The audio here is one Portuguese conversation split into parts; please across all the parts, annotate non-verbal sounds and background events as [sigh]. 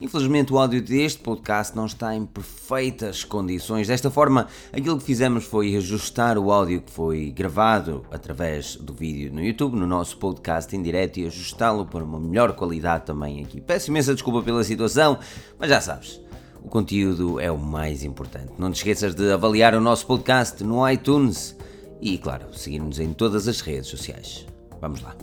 Infelizmente, o áudio deste podcast não está em perfeitas condições. Desta forma, aquilo que fizemos foi ajustar o áudio que foi gravado através do vídeo no YouTube, no nosso podcast em direto, e ajustá-lo para uma melhor qualidade também aqui. Peço imensa desculpa pela situação, mas já sabes, o conteúdo é o mais importante. Não te esqueças de avaliar o nosso podcast no iTunes e, claro, seguir-nos em todas as redes sociais. Vamos lá.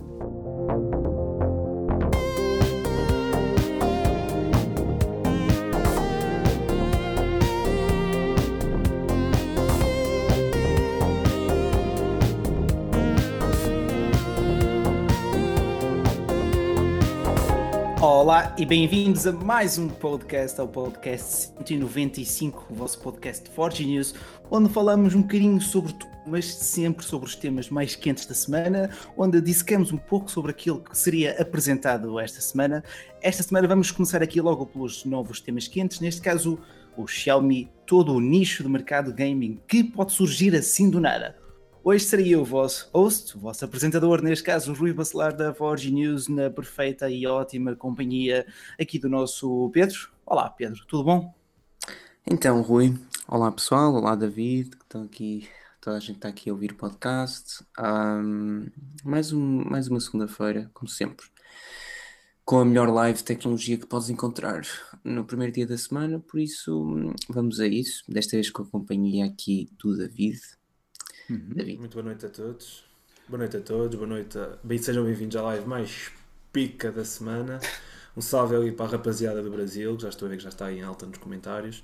Olá e bem-vindos a mais um podcast, ao podcast 195, o vosso podcast de Forge News, onde falamos um bocadinho sobre tudo, mas sempre sobre os temas mais quentes da semana, onde dissecamos um pouco sobre aquilo que seria apresentado esta semana. Esta semana vamos começar aqui logo pelos novos temas quentes, neste caso o Xiaomi, todo o nicho do mercado gaming que pode surgir assim do nada. Hoje seria o vosso host, o vosso apresentador, neste caso, Rui Bacelar da Forge News, na perfeita e ótima companhia aqui do nosso Pedro. Olá, Pedro, tudo bom? Então, Rui, olá pessoal, olá David, que estão aqui, toda a gente está aqui a ouvir o podcast. Um, mais, um, mais uma segunda-feira, como sempre, com a melhor live de tecnologia que podes encontrar no primeiro dia da semana, por isso vamos a isso. Desta vez com a companhia aqui do David. Uhum. Muito boa noite a todos. Boa noite a todos, boa noite a... Bem, sejam bem-vindos à live mais pica da semana. Um salve ali para a rapaziada do Brasil, que já estou a ver que já está aí em alta nos comentários.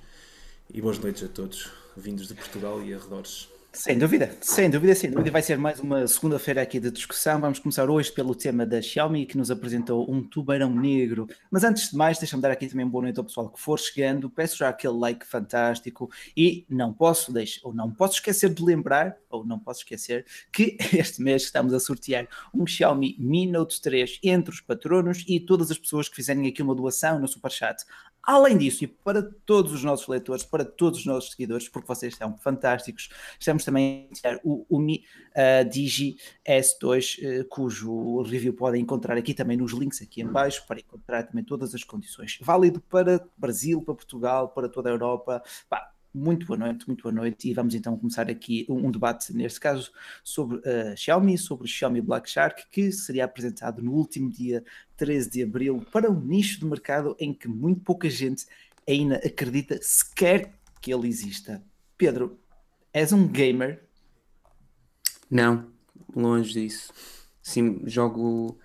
E boas noites a todos, vindos de Portugal e arredores. Sem dúvida, sem dúvida, sem dúvida. Vai ser mais uma segunda-feira aqui de discussão. Vamos começar hoje pelo tema da Xiaomi, que nos apresentou um tubarão negro. Mas antes de mais, deixa-me dar aqui também boa noite ao pessoal que for chegando. Peço já aquele like fantástico e não posso deixar, ou não posso esquecer de lembrar, ou não posso esquecer, que [laughs] este mês estamos a sortear um Xiaomi Mi Note 3 entre os patronos e todas as pessoas que fizerem aqui uma doação no Superchat. Além disso, e para todos os nossos leitores, para todos os nossos seguidores, porque vocês são fantásticos, estamos também a iniciar o, o Mi uh, Digi S2, uh, cujo review podem encontrar aqui também nos links aqui em baixo, para encontrar também todas as condições. Válido para Brasil, para Portugal, para toda a Europa. Muito boa noite, muito boa noite, e vamos então começar aqui um, debate, neste caso, sobre uh, Xiaomi, sobre o Xiaomi Black Shark, que seria apresentado no último dia 13 de abril para um nicho de mercado em que muito pouca gente ainda acredita sequer que ele exista. Pedro, és um gamer? Não, longe disso. Sim, jogo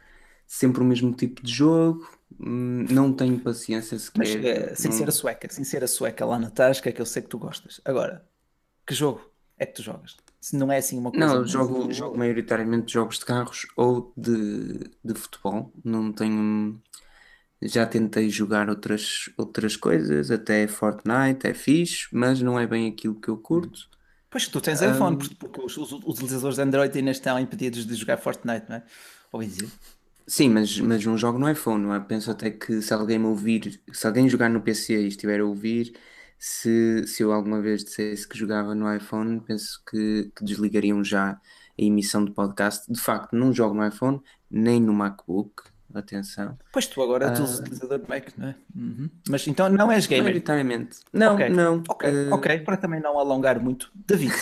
sempre o mesmo tipo de jogo, não tenho paciência sequer. Mas uh, sem não... ser a sueca, sem ser a sueca lá na tasca, que eu sei que tu gostas. Agora, que jogo é que tu jogas? Se não é assim uma coisa. Não, eu jogo, jogo maioritariamente jogos de carros ou de, de futebol. Não tenho. Já tentei jogar outras, outras coisas, até Fortnite, é fixe, mas não é bem aquilo que eu curto. Pois tu tens iPhone, um... porque os, os, utilizadores de Android ainda estão impedidos de jogar Fortnite, não é? Ou dizer. Sim, mas, mas um jogo no iPhone, não é? Penso até que se alguém me ouvir, se alguém jogar no PC e estiver a ouvir, se, se eu alguma vez dissesse que jogava no iPhone, penso que, que desligariam já a emissão de podcast. De facto, não jogo no iPhone, nem no MacBook, atenção. Pois tu agora és uh, utilizador de Mac, não é? Uhum. Mas então não és gamer? Maioritariamente. Não, okay. não. Ok, uh... ok, para também não alongar muito. David,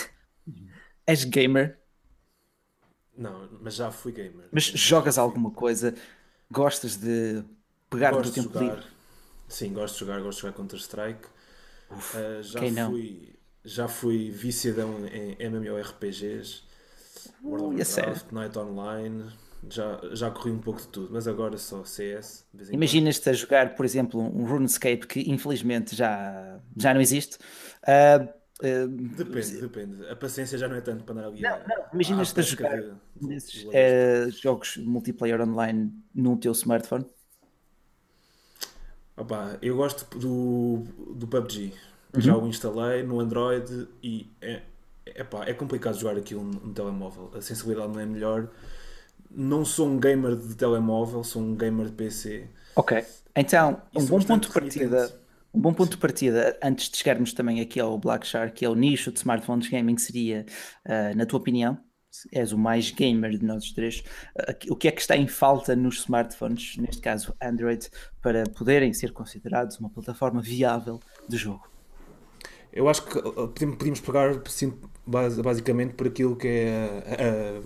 [laughs] és gamer? Não, mas já fui gamer. Mas jogas alguma coisa? Gostas de pegar gosto no tempo jogar, livre? Sim, gosto de jogar, gosto de jogar Counter-Strike. Uh, já, quem não? fui, já fui viciadão em MMORPGs, uh, World of é Warcraft, Night Online, já, já corri um pouco de tudo, mas agora só CS. Imaginas-te a jogar, por exemplo, um RuneScape que infelizmente já, já não existe. Uh, Uh, depende, depende. A paciência já não é tanto para andar ali. Não, não. Imaginas-te a jogar de, nesses uh, jogos multiplayer online no teu smartphone? Opa, eu gosto do, do PUBG. Uhum. Já o instalei no Android e é, epá, é complicado jogar aquilo no, no telemóvel. A sensibilidade não é melhor. Não sou um gamer de telemóvel, sou um gamer de PC. Ok. Então, um bom ponto de partida um bom ponto de partida, antes de chegarmos também aqui ao Black Shark, que é o nicho de smartphones gaming, seria, uh, na tua opinião, és o mais gamer de nós três, o que é que está em falta nos smartphones, neste caso Android, para poderem ser considerados uma plataforma viável de jogo? Eu acho que podemos pegar basicamente por aquilo que é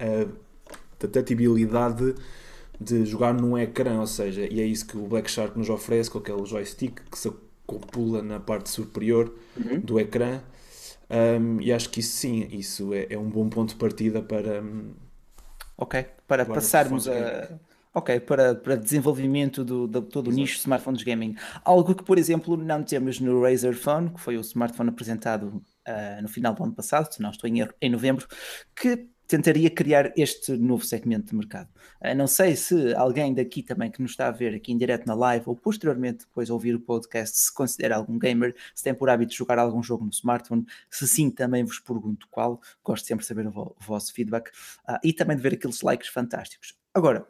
a, adaptabilidade de jogar num ecrã, ou seja, e é isso que o Black Shark nos oferece com aquele joystick que se acopula na parte superior uhum. do ecrã. Um, e acho que isso sim, isso é, é, um bom ponto de partida para. Ok, para passarmos a. Ok, para, para desenvolvimento do, do todo o nicho de smartphones gaming. Algo que, por exemplo, não temos no Razer Phone, que foi o smartphone apresentado uh, no final do ano passado, se não estou em erro, em novembro, que tentaria criar este novo segmento de mercado. Uh, não sei se alguém daqui também que nos está a ver aqui em direto na live ou posteriormente depois ouvir o podcast se considera algum gamer, se tem por hábito jogar algum jogo no smartphone, se sim também vos pergunto qual, gosto sempre de saber o vosso feedback uh, e também de ver aqueles likes fantásticos. Agora,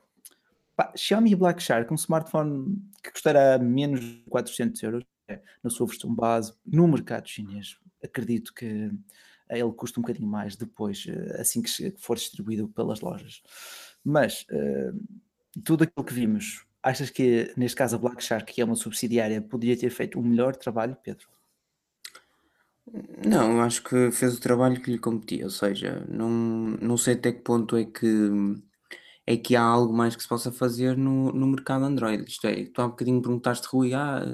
pá, Xiaomi Black Shark, um smartphone que custará menos de 400 euros, é, na sua versão base, no mercado chinês, acredito que ele custa um bocadinho mais depois, eh, assim que for distribuído pelas lojas. Mas uh, tudo aquilo que vimos, achas que neste caso a Black Shark, que é uma subsidiária, poderia ter feito um melhor trabalho, Pedro? Não, acho que fez o trabalho que lhe competia, ou seja, não, não sei até que ponto é que é que há algo mais que se possa fazer no, no mercado Android. Isto é, tu há um bocadinho perguntaste, Rui, ah,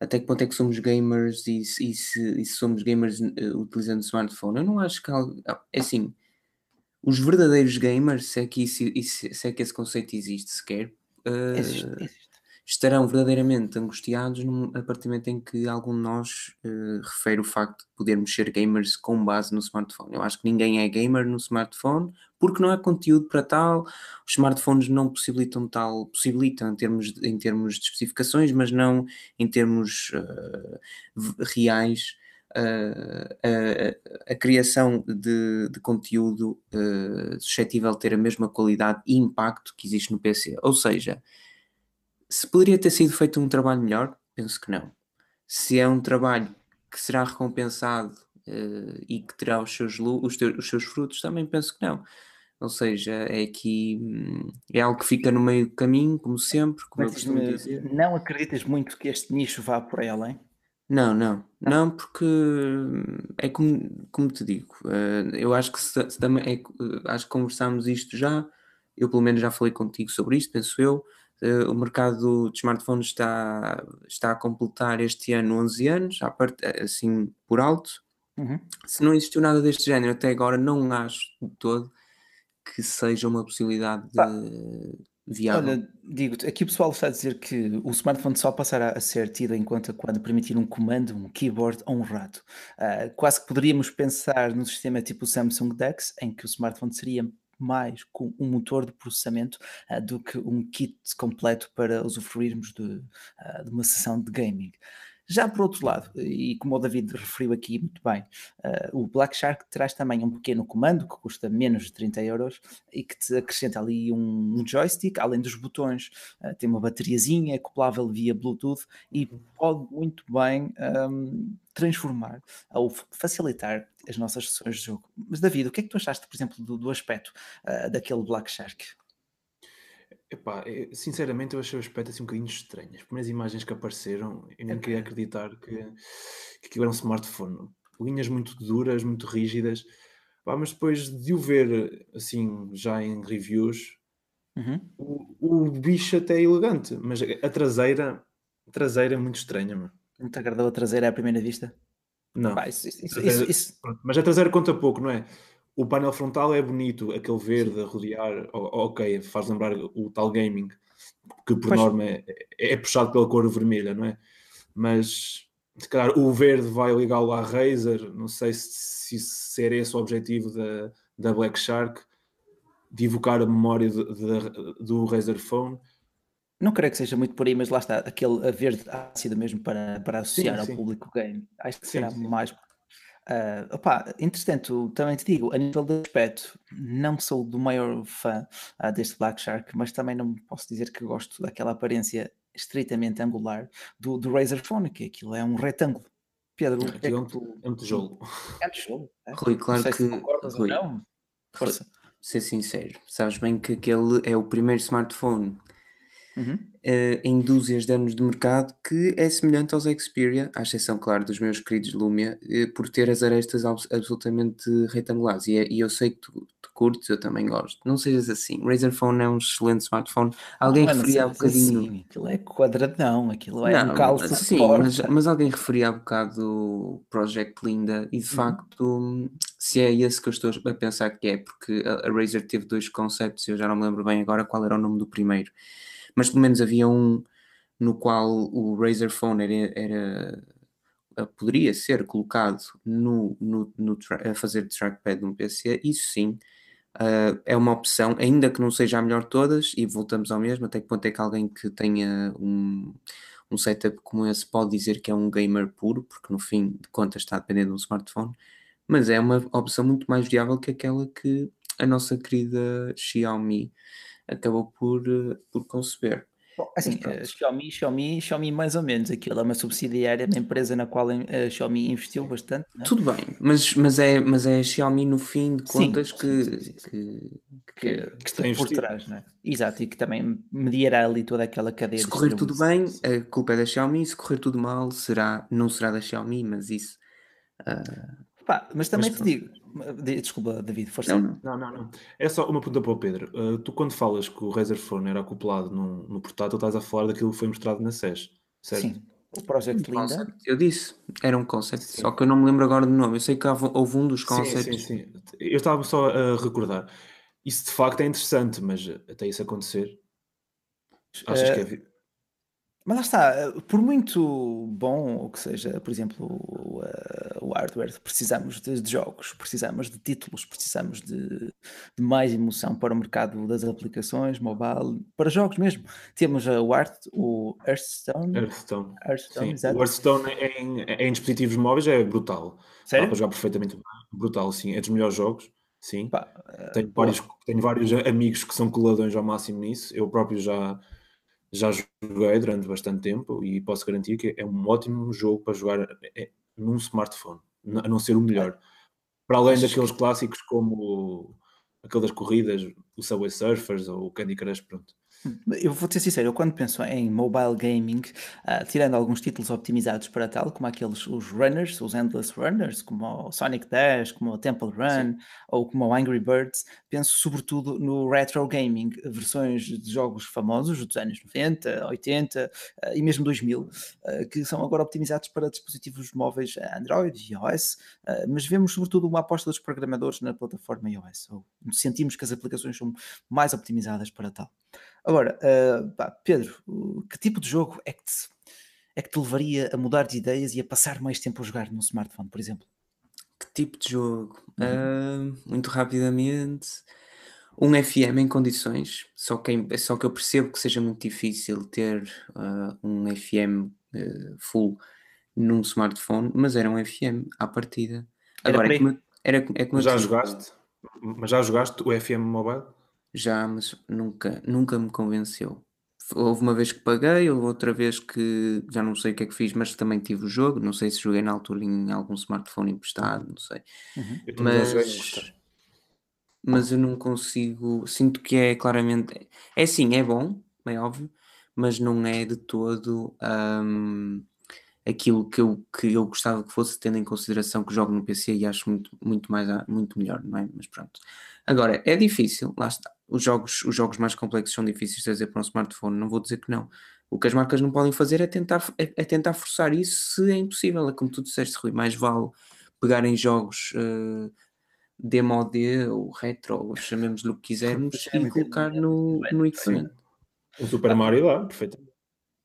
até que ponto é que somos gamers e, e, se, e se, somos gamers uh, utilizando smartphone? Eu não acho que ah, é assim. Os verdadeiros gamers, se é que, isso, isso, se é que esse conceito existe sequer, uh, existe, existe. Estarão verdadeiramente angustiados a partir do momento em que algum de nós uh, refere o facto de podermos ser gamers com base no smartphone. Eu acho que ninguém é gamer no smartphone porque não há conteúdo para tal, os smartphones não possibilitam tal, possibilitam em termos, em termos de especificações, mas não em termos uh, reais. Uh, a, a, criação de, de conteúdo suscetível de ter a mesma qualidade e impacto que existe no PC. Ou seja, se poderia ter sido feito um trabalho melhor, penso que não. Se é um trabalho que será recompensado uh, e que terá os seus, os, teus, os seus frutos, também penso que não. Ou seja, é aqui hum, é algo que fica no meio do caminho, como sempre, como Mas, dizer. Não acreditas muito que este nicho vá por aí além? Não, não, não, porque hum, é como, como te digo, eh, eu acho que se, se também é, eh, acho que conversámos isto já, eu pelo menos já falei contigo sobre isto, penso eu. Eh, o mercado de smartphones está, está a completar este ano 11 anos, part, assim por alto. Uhum. Se não existiu nada deste género até agora, não acho de todo que seja uma possibilidade de viável. Olha, digo aqui o pessoal está a dizer que o smartphone só passará a ser tido em conta quando permitir um comando, um keyboard ou um rato. Uh, quase que poderíamos pensar num sistema tipo o Samsung DeX, em que o smartphone seria mais com um motor de processamento uh, do que um kit completo para usufruirmos de, uh, de uma sessão de gaming. Já por outro lado, e como o David referiu aqui muito bem, uh, o Black Shark traz também um pequeno comando que custa menos de 30 euros e que te acrescenta ali um, um joystick, além dos botões, uh, tem uma bateriazinha acoplável via Bluetooth e pode muito bem um, transformar ou facilitar as nossas sessões de jogo. Mas David, o que é que tu achaste, por exemplo, do, do aspecto uh, daquele Black Shark? Epá, sinceramente eu achei o aspecto assim um bocadinho estranho. As primeiras imagens que apareceram, eu nem queria acreditar que, que aquilo era um smartphone. Linhas muito duras, muito rígidas. Pá, mas depois de o ver assim já em reviews, uhum. o, o bicho até é elegante, mas a traseira, a traseira é muito estranha. Mano. Não te agradou a traseira à primeira vista? Não. Pá, isso, isso, isso, mas a traseira conta pouco, não é? O painel frontal é bonito, aquele verde a rodear, ok, faz lembrar o tal gaming, que por pois. norma é, é, puxado pela cor vermelha, não é? Mas se calhar o verde vai ligá-lo à Razer, não sei se, se ser esse o objetivo da, da Black Shark, de evocar a memória de, de, do Razer Phone. Não creio que seja muito por aí, mas lá está, aquele verde ácido mesmo para, para associar sim, sim. ao público game. Acho que sim, será mais Uh, opa, entretanto, também te digo, a nível de aspecto, não sou do maior fã uh, deste Black Shark, mas também não posso dizer que gosto daquela aparência estritamente angular do, do Razer Phone, que aquilo é um retângulo. Pedro, é, é, um, tu... é um tijolo. É um tijolo. É? Rui, claro que. Se Rui, Força. Ser sincero, sabes bem que aquele é o primeiro smartphone uhum. uh, em dúzias de anos de mercado que é semelhante aos Xperia, à exceção, claro, dos meus queridos Lumia, uh, por ter as arestas absolutamente retangulares. E, é, e, eu sei que tu, tu, curtes, eu também gosto. Não sejas assim. Razer Phone é um excelente smartphone. Alguém não, referia há um bocadinho. Assim. Aquilo é quadradão, aquilo é não, um calço. Sim, mas, mas, alguém referia há um bocado o Project Linda e de uhum. facto. Se é esse que eu estou a pensar que é, porque a Razer teve dois conceitos, eu já não me lembro bem agora qual era o nome do primeiro mas pelo menos havia um no qual o Razer Phone era, era eh, poderia ser colocado no, no, no a fazer trackpad num PC, isso sim uh, é uma opção, ainda que não seja a melhor de todas, e voltamos ao mesmo, até que ponto é que alguém que tenha um, um setup como esse pode dizer que é um gamer puro, porque no fim de contas está dependendo de um smartphone, mas é uma opção muito mais viável que aquela que a nossa querida Xiaomi acabou por, eh, por conceber. Bom, assim, uh, Xiaomi, Xiaomi, Xiaomi mais ou menos, aquilo é uma subsidiária da empresa na qual a uh, Xiaomi investiu bastante. Né? Tudo bem, mas, mas, é, mas é a Xiaomi no fim de contas sim, que, sim, sim, que, que, que, está por trás, né? Exato, e que também mediará ali toda aquela cadeia. Se correr tudo bem, a culpa é da Xiaomi, se correr tudo mal, será, não será da Xiaomi, mas isso. Uh, Pá, mas também mas, te digo, desculpa, David, força. Não, não, não, não. É só uma pergunta para o Pedro. Uh, tu, quando falas que o Razer Phone era acoplado no, no portátil, estás a falar daquilo que foi mostrado na SES, certo? Sim. O Project Linda. Eu disse, era um concept, sim. só que eu não me lembro agora do nome. Eu sei que houve um dos concepts. Sim, sim, sim. Eu estava só a recordar. Isso de facto é interessante, mas até isso acontecer, achas uh, que é mas lá está, eh, por muito bom ou que seja, por exemplo, o, uh, o hardware, precisamos de, de, jogos, precisamos de títulos, precisamos de, de, mais emoção para o mercado das aplicações, mobile, para jogos mesmo. Temos o, Art, o Hearthstone. Hearthstone. Hearthstone. O Hearthstone em, em, dispositivos móveis é brutal. Sério? Dá para jogar perfeitamente brutal, sim. É dos melhores jogos. Sim. Pá, uh, tenho, vários, tenho vários amigos que são coladões ao máximo nisso. Eu próprio já já joguei durante bastante tempo e posso garantir que é um ótimo jogo para jogar é, num smartphone, a não ser o melhor. Para além daqueles clássicos como aquelas corridas, o Subway Surfers ou o Candy Crush, pronto. Eu vou ser sincero, eu quando penso em mobile gaming, uh, tirando alguns títulos optimizados para tal, como aqueles os runners, os endless runners, como o Sonic Dash, como o Temple Run Sim. ou como o Angry Birds, penso sobretudo no retro gaming, versões de jogos famosos dos anos 90, 80 uh, e mesmo 2000, uh, que são agora optimizados para dispositivos móveis Android e iOS, mas vemos sobretudo uma aposta dos programadores na plataforma iOS, ou sentimos que as aplicações são mais optimizadas para tal. Agora, uh, pá, Pedro, que tipo de jogo é que, te, é que te levaria a mudar de ideias e a passar mais tempo a jogar no smartphone, por exemplo? Que tipo de jogo? Uhum. Uh, muito rapidamente, um FM em condições, só que, só que eu percebo que seja muito difícil ter uh, um FM full num smartphone, mas era um FM à partida. Agora, era, é como, era, é mas já jogaste? Mas já jogaste o FM mobile? Já, mas nunca, nunca me convenceu. Houve uma vez que paguei, houve outra vez que já não sei o que é que fiz, mas também tive o jogo. Não sei se joguei na altura em algum smartphone emprestado, não sei. Uhum. Mas, mas eu não consigo. Sinto que é claramente. É sim, é bom, é óbvio, mas não é de todo um, aquilo que eu, que eu gostava que fosse, tendo em consideração que jogo no PC e acho muito, muito, mais, muito melhor, não é? Mas pronto. Agora, é difícil, lá está os jogos, os jogos mais complexos são difíceis de fazer para um smartphone, não vou dizer que não. O que as marcas não podem fazer é tentar, é, é tentar forçar isso se é impossível. É como tu disseste, Rui, mais vale pegarem jogos uh, demo D ou retro, ou chamemos-lhe o que quisermos, e colocar no, no equipamento. O Super Mario lá, perfeito.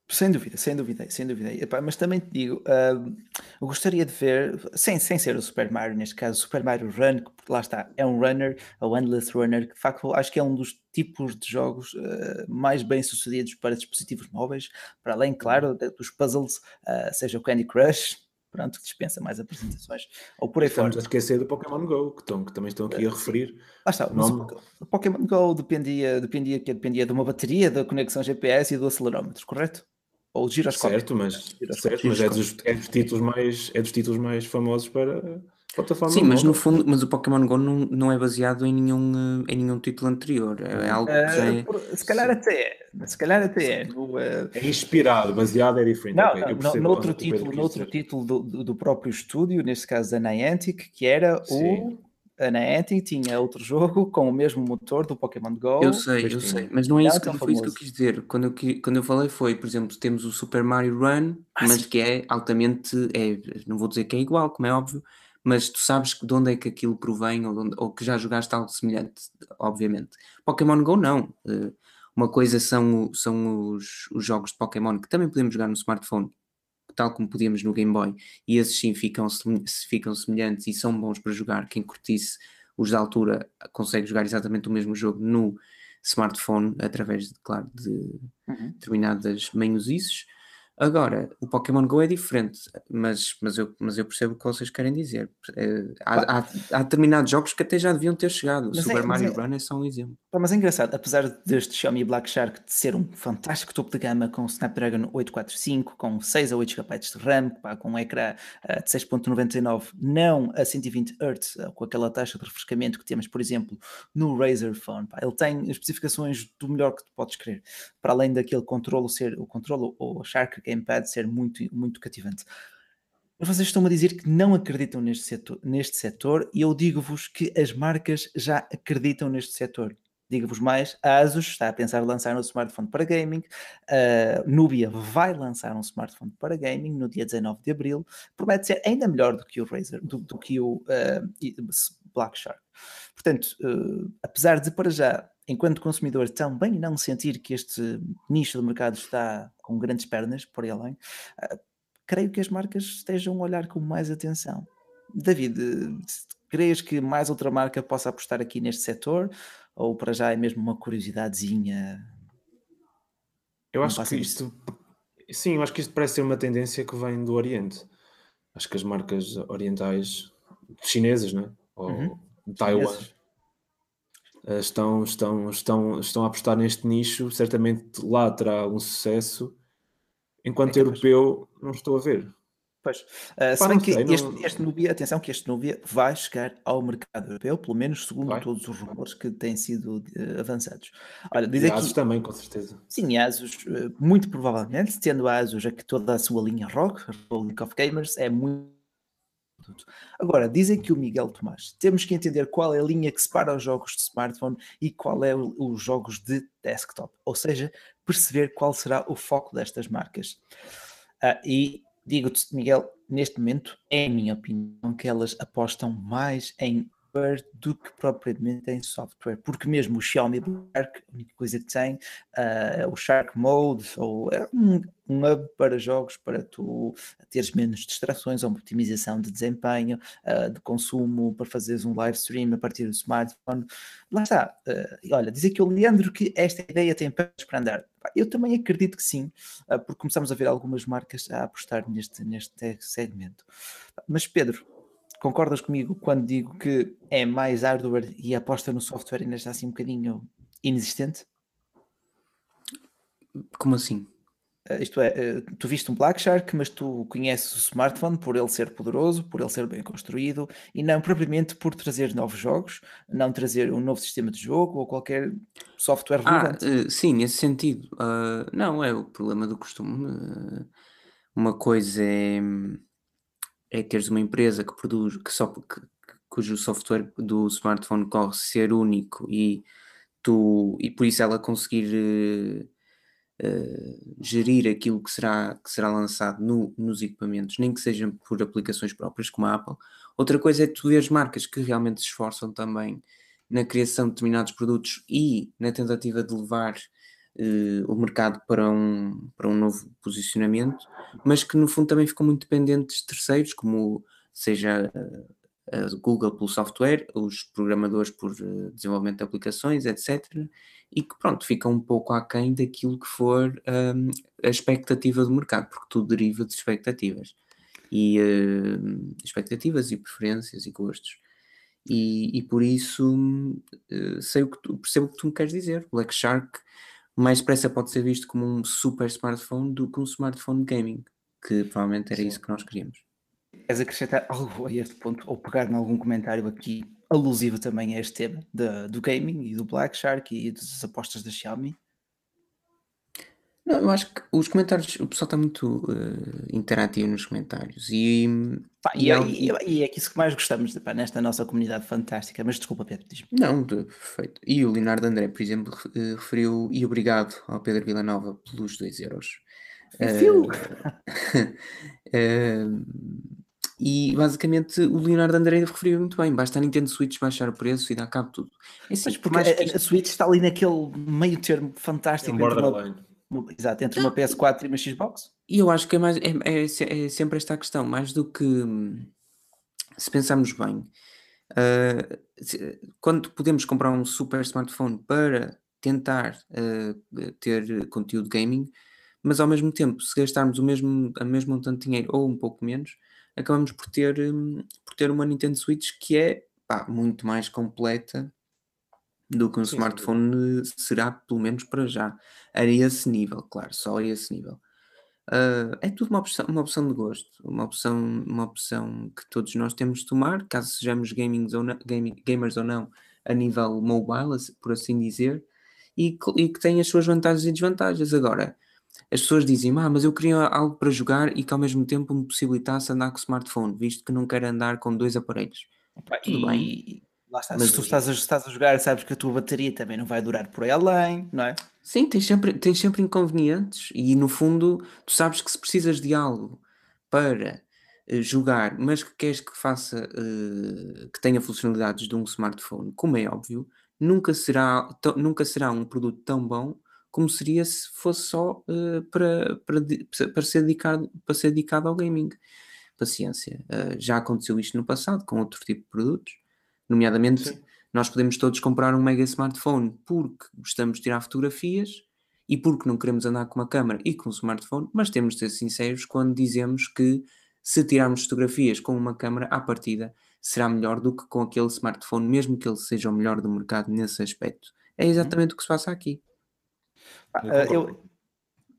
Sem dúvida, sem dúvida, sem dúvida. Epá, mas também te digo, uh, eu gostaria de ver, sem, sem ser o Super Mario, neste caso, o Super Mario Run, que lá está, é um runner, o Endless Runner, que de facto acho que é um dos tipos de jogos uh, mais bem sucedidos para dispositivos móveis, para além, claro, dos puzzles, uh, seja o Candy Crush, pronto, que dispensa mais apresentações, ou por aí fora. Estamos a esquecer do Pokémon GO, que, estão, que também estão aqui a referir. Lá está, o Pokémon GO dependia, dependia, dependia de uma bateria, da conexão GPS e do acelerómetro, correto? Ou giroscópio. Certo, mas, certo, mas é, dos, é, dos, títulos mais, é dos títulos mais famosos para, Plataforma Sim, mas no fundo, mas o Pokémon Go não, não é baseado em nenhum, eh, em nenhum título anterior. É, é algo que já é... Se calhar até é. Se calhar até é. Uh... É inspirado, baseado é diferente. Não, okay, não, no, outro título, no outro título do, do, próprio estúdio, neste caso da Niantic, que era Sim. o a Niantic tinha outro jogo com o mesmo motor do Pokémon Go. Eu sei, eu sei, mas não é isso, que, foi isso que eu quis dizer. Quando eu, quando eu falei foi, por exemplo, temos o Super Mario Run, ah, mas sim. que é altamente, é, não vou dizer que é igual, como é óbvio, mas tu sabes de onde é que aquilo provém ou, onde, ou que já jogaste algo semelhante, obviamente. Pokémon Go não. Eh, uma coisa são, são os, os jogos de Pokémon que também podemos jogar no smartphone tal como podíamos no Game Boy, e esses sim ficam, ficam semelhantes e são bons para jogar. Quem curtisse os da altura consegue jogar exatamente o mesmo jogo no smartphone através, de, claro, de uhum. determinadas manhosices. Agora, o Pokémon Go é diferente, mas, mas, eu, mas eu percebo o que vocês querem dizer. É, há, há, há, determinados jogos que até já deviam ter chegado. O Super é, Mario é, Run é só um exemplo. Mas é engraçado, apesar deste Xiaomi Black Shark de ser um fantástico topo de gama com Snapdragon 845, com 6 a 8 GB de RAM, pá, com um ecrã uh, de 6.99, não a 120 Hz, uh, com aquela taxa de refrescamento que temos, por exemplo, no Razer Phone. Pá, ele tem especificações do melhor que tu podes querer, para além daquele controle ser o controle ou Shark Gamepad ser muito, muito cativante. Mas vocês estão a dizer que não acreditam neste setor, neste setor e eu digo-vos que as marcas já acreditam neste setor. Digo-vos mais, a Asus está a pensar lançar um smartphone para gaming, a Nubia vai lançar um smartphone para gaming no dia 19 de Abril, promete ser ainda melhor do que o Razer, do, do que o uh, Black Shark. Portanto, uh, apesar de para já, enquanto consumidor, também não sentir que este nicho do mercado está com grandes pernas por aí além, uh, creio que as marcas estejam a olhar com mais atenção. David, crees que mais outra marca possa apostar aqui neste setor? Ou para já é mesmo uma curiosidadezinha? Eu acho que isto. Sim, eu acho que isto parece ser uma tendência que vem do Oriente. Acho que as marcas orientais, chinesas, né? ou uhum. Taiwan, eh, estão, estão, estão, estão a apostar neste nicho. Certamente lá terá um sucesso. Enquanto é europeu, não estou a ver. Pois, uh, se bem que sei, este, não... este Nubia, atenção que este Nubia vai chegar ao mercado europeu, pelo menos segundo vai. todos os rumores que têm sido uh, avançados. Olha, diz e aqui, Asus também, com certeza. Sim, Asus, muito provavelmente, tendo a Asus aqui toda a sua linha ROG, Republic of Gamers, é muito Agora, dizem que o Miguel Tomás, temos que entender qual é a linha que separa os jogos de smartphone e qual é os jogos de desktop, ou seja, perceber qual será o foco destas marcas. Uh, e digo-te, Miguel, neste momento, é a minha opinião que elas apostam mais em hardware do que propriamente em software, porque mesmo o Xiaomi Shark, a única coisa que tem uh, o Shark Mode, ou é um, um hub para jogos para tu teres menos distrações, ou uma optimização de desempenho, uh, de consumo, para fazeres um live stream a partir do smartphone. Lá está. Uh, olha, dizer que o Leandro que esta ideia tem pernas para andar. Eu também acredito que sim, porque começamos a ver algumas marcas a apostar neste, neste segmento. Mas Pedro, concordas comigo quando digo que é mais hardware e a aposta no software ainda está assim um bocadinho inexistente? Como assim? Uh, isto é, uh, tu viste um Black Shark, mas tu conheces o smartphone por ele ser poderoso, por ele ser bem construído e não propriamente por trazer novos jogos, não trazer um novo sistema de jogo ou qualquer software ah, relevante. Ah, uh, sim, nesse sentido. não, é o problema do costume. uma coisa é é teres uma empresa que produz, que só, que, cujo software do smartphone corre ser único e, tu, e por isso ela conseguir uh, uh, gerir aquilo que será, que será lançado no, nos equipamentos, nem que sejam por aplicações próprias como a Apple. Outra coisa é tu ver marcas que realmente se esforçam também na criação de determinados produtos e na tentativa de levar uh, o mercado para um, para um novo posicionamento, mas que no fundo também ficam muito dependentes de terceiros, como seja a Google pelo software, os programadores por uh, desenvolvimento de aplicações, etc. E que pronto, ficam um pouco aquém daquilo que for um, a expectativa do mercado, porque tudo deriva de expectativas. E uh, expectativas e preferências e gostos. E, e por isso uh, sei o que tu, percebo o que tu me queres dizer. Black Shark mais depressa pode ser visto como um super smartphone do que um smartphone gaming, que provavelmente era Sim. isso que nós queríamos. Queres acrescentar algo a este ponto ou pegar em algum comentário aqui alusivo também a este tema de, do gaming e do Black Shark e das apostas da Xiaomi? Não, eu acho que os comentários, o pessoal está muito uh, interativo nos comentários e, pá, e, é, e, e, é isso que mais gostamos pá, nesta nossa comunidade fantástica. Mas desculpa, Pedro, diz-me. Não, de, perfeito. E o Leonardo André, por exemplo, eh, referiu e obrigado ao Pedro Villanova pelos 2 euros. Uh, uh, [laughs] e basicamente o Leonardo André referiu muito bem: basta a Nintendo Switch baixar o preço e dá cabo tudo. É assim, Mas porque a, a, Switch está ali naquele meio termo fantástico. Um borderline Exato, entre uma PS4 e uma Xbox. E eu acho que é, mais, é, é, é sempre esta questão, mais do que se pensarmos bem, uh, se, quando podemos comprar um super smartphone para tentar uh, ter conteúdo gaming, mas ao mesmo tempo, se gastarmos o mesmo, a mesmo montante de dinheiro ou um pouco menos, acabamos por ter, um, por ter uma Nintendo Switch que é pá, muito mais completa do que um sim, smartphone sim. será, pelo menos para já. A esse nível, claro, só a esse nível. Uh, é tudo uma opção, uma opção de gosto, uma opção, uma opção que todos nós temos de tomar, caso sejamos gamings ou não, gaming, gamers ou não, a nível mobile, por assim dizer, e, e, que tem as suas vantagens e desvantagens. Agora, as pessoas dizem, ah, mas eu queria algo para jogar e que ao mesmo tempo me possibilitasse andar com o smartphone, visto que não quero andar com dois aparelhos. Tudo e, bem. Está, Mas se tu estás a, estás a jogar, sabes que a tua bateria também não vai durar por aí além, não é? Sim, tens sempre, tens sempre inconvenientes e no fundo tu sabes que se precisas de algo para uh, jogar, mas que queres que faça, uh, que tenha funcionalidades de um smartphone, como é óbvio, nunca será, nunca será um produto tão bom como seria se fosse só uh, para, para, para, ser dedicado, para ser dedicado ao gaming. Paciência. já aconteceu isto no passado com outro tipo de produtos Nomeadamente, Sim. nós podemos todos comprar um mega smartphone porque gostamos de tirar fotografias e porque não queremos andar com uma câmera e com um smartphone, mas temos de ser sinceros quando dizemos que se tirarmos fotografias com uma câmera à partida será melhor do que com aquele smartphone, mesmo que ele seja o melhor do mercado nesse aspecto. É exatamente hum. o que se passa aqui. Ah, eu, eu...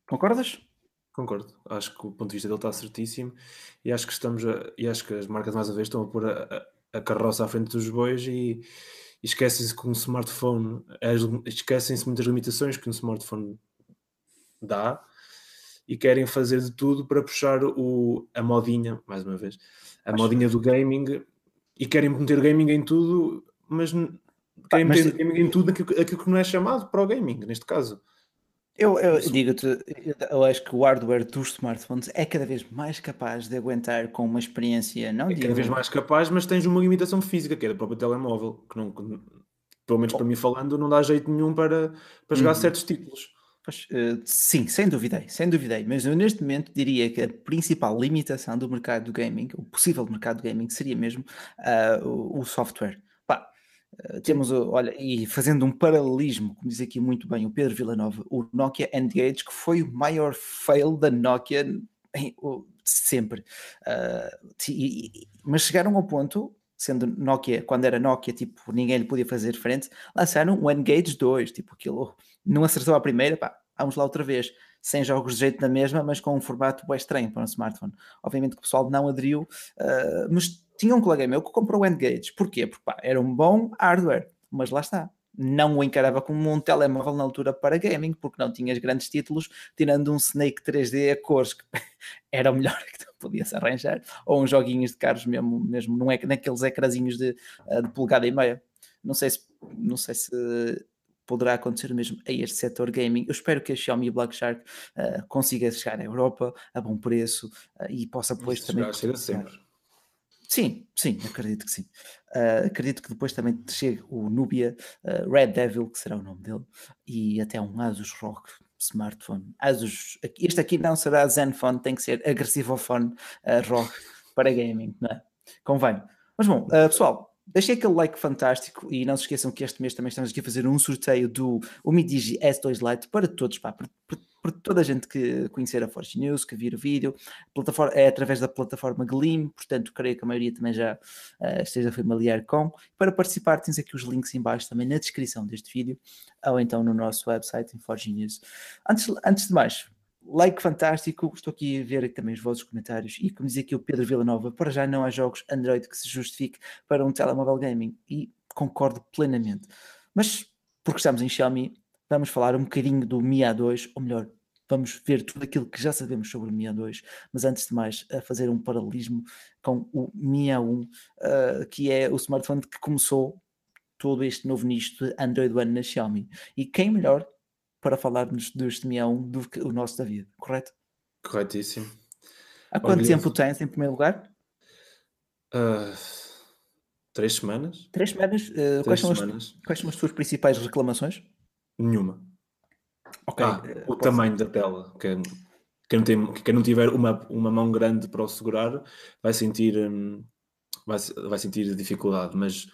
Concordas? Concordo. Acho que o ponto de vista dele está certíssimo e acho que estamos a, e acho que as marcas mais uma vez estão a pôr a, a carroça à frente dos bois e, e esquecem-se que um smartphone esquecem-se muitas limitações que um smartphone dá e querem fazer de tudo para puxar o, a modinha, mais uma vez, a Acho modinha do gaming e querem meter gaming em tudo, mas querem mas... meter gaming em tudo aquilo, aquilo que não é chamado para o gaming, neste caso. Eu, eu digo-te, eu acho que o hardware dos smartphones é cada vez mais capaz de aguentar com uma experiência, não É cada vez mais capaz, mas tens uma limitação física, que é do próprio telemóvel, que não, que, pelo menos para mim falando, não dá jeito nenhum para, para jogar uhum. certos títulos. Pois, uh, sim, sem dúvida, sem dúvida. Mas eu neste momento diria que a principal limitação do mercado do gaming, o possível mercado do gaming, seria mesmo uh, o, o software. Eh, temos, olha, e fazendo um paralelismo, como diz aqui muito bem o Pedro Villanova, o Nokia N-Gage, que foi o maior fail da Nokia em, sempre. Uh, e, mas chegaram ao ponto, sendo Nokia, quando era Nokia, tipo, ninguém lhe podia fazer frente, lançaram o N-Gage 2, tipo, aquilo não acertou a primeira, pá, vamos lá outra vez, sem jogos de jeito na mesma, mas com um formato bem estranho para um smartphone. Obviamente que o pessoal não aderiu, uh, mas tinha um colega meu que comprou o N-Gage. Porquê? Porque pá, era um bom hardware, mas lá está. Não o encarava como um telemóvel na altura para gaming, porque não tinhas grandes títulos, tirando um Snake 3D a cores, que [laughs] era o melhor [laughs] que tu podias arranjar, ou uns joguinhos de carros mesmo, mesmo não é naqueles ecrasinhos de, eh, de polegada e meia. Não sei se, não sei se poderá acontecer mesmo a este setor gaming. Eu espero que a Xiaomi Black Shark uh, consiga chegar à Europa a bom preço uh, e possa depois também. Chega sempre. Sim, sim, acredito que sim. Uh, acredito que depois também chegue o Nubia uh, Red Devil, que será o nome dele, e até um Asus ROG smartphone. Asus, este aqui não será Zenfone, tem que ser agressivofone uh, ROG para gaming, não é? Convém. Mas bom, uh, pessoal, Deixei aquele like fantástico e não se esqueçam que este mês também estamos aqui a fazer um sorteio do Umidigi S2 Lite para todos, pá, para, para, para, toda a gente que conhecer a Forge News, que vir o vídeo. plataforma, é através da plataforma Gleam, portanto, creio que a maioria também já uh, esteja familiar com. Para participar, tens aqui os links em baixo também na descrição deste vídeo ou então no nosso website em Forge News. Antes, antes de mais, like fantástico. Estou aqui a ver também os vossos comentários. E como dizia aqui o Pedro Villanova, para já não há jogos Android que se justifique para um telemóvel gaming. E concordo plenamente. Mas, porque estamos em Xiaomi, vamos falar um bocadinho do Mi A2, ou melhor, vamos ver tudo aquilo que já sabemos sobre o Mi A2, mas antes de mais, a fazer um paralelismo com o Mi A1, uh, que é o smartphone que começou todo este novo nicho de Android One na Xiaomi. E quem melhor para falar-nos deste Mi A1 do que o nosso David, correto? Corretíssimo. Há quanto tempo tens em primeiro lugar? Uh, três semanas. Três semanas? Uh, três quais, são semanas. As, quais são as tuas principais reclamações? Nenhuma. Ah, o tamanho da tela. Que é, quem, não tem, quem não tiver uma, uma mão grande para o segurar vai sentir, um, vai, vai sentir dificuldade, mas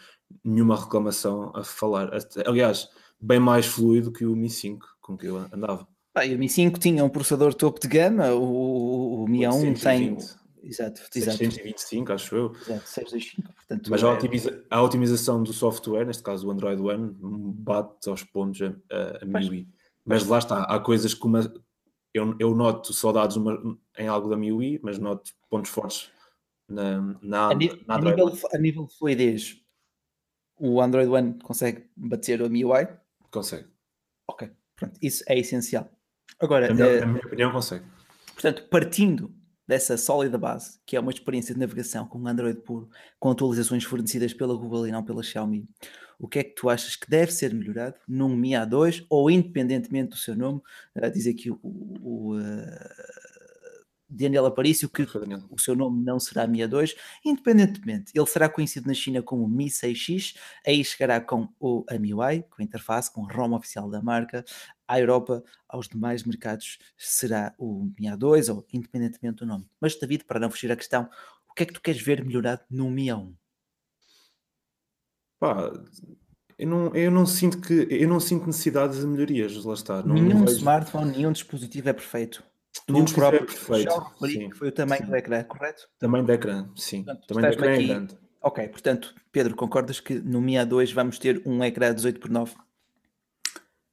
nenhuma reclamação a falar. Aliás, bem mais fluido que o Mi 5 com que eu andava. O Mi 5 tinha um processador topo de gama, o, o Mi A1 tem. Exato, exato. 625, acho eu. Exato, 625, portanto. Mas é... a, otimiza a, otimização do software, neste caso o Android One, bate aos pontos a, a, a MIUI. Mas lá está, há coisas como. Eu, eu noto saudades uma, em algo da MIUI, mas noto pontos fortes na, na, a, na Android a nível, a nível de fluidez, o Android One consegue bater o MIUI? Consegue. Ok, pronto, isso é essencial. Agora, na minha, uh, na minha opinião, consegue. Portanto, partindo dessa sólida base, que é uma experiência de navegação com Android puro, com atualizações fornecidas pela Google e não pela Xiaomi, o que é que tu achas que deve ser melhorado num Mi A2 ou independentemente do seu nome? Uh, diz aqui o, o uh, Daniel Aparício que o seu nome não será Mi A2, independentemente, ele será conhecido na China como Mi 6X, aí chegará com o MIUI, com a interface, com a ROM oficial da marca, à Europa, aos demais mercados será o Mi A2 ou independentemente do nome. Mas David, para não fugir à questão, o que é que tu queres ver melhorado no Mi A1? Pá, eu não, eu não sinto que eu não sinto necessidade de melhorias, lá está. Não, nenhum não vejo... smartphone, nenhum dispositivo é perfeito. Tu próprio perfeito. Já referi foi o tamanho sim. do ecrã, correto? Tamanho do ecrã, sim. Portanto, tamanho do ecrã é aqui... é grande. Ok, portanto, Pedro, concordas que no Mi A2 vamos ter um ecrã 18 por 9?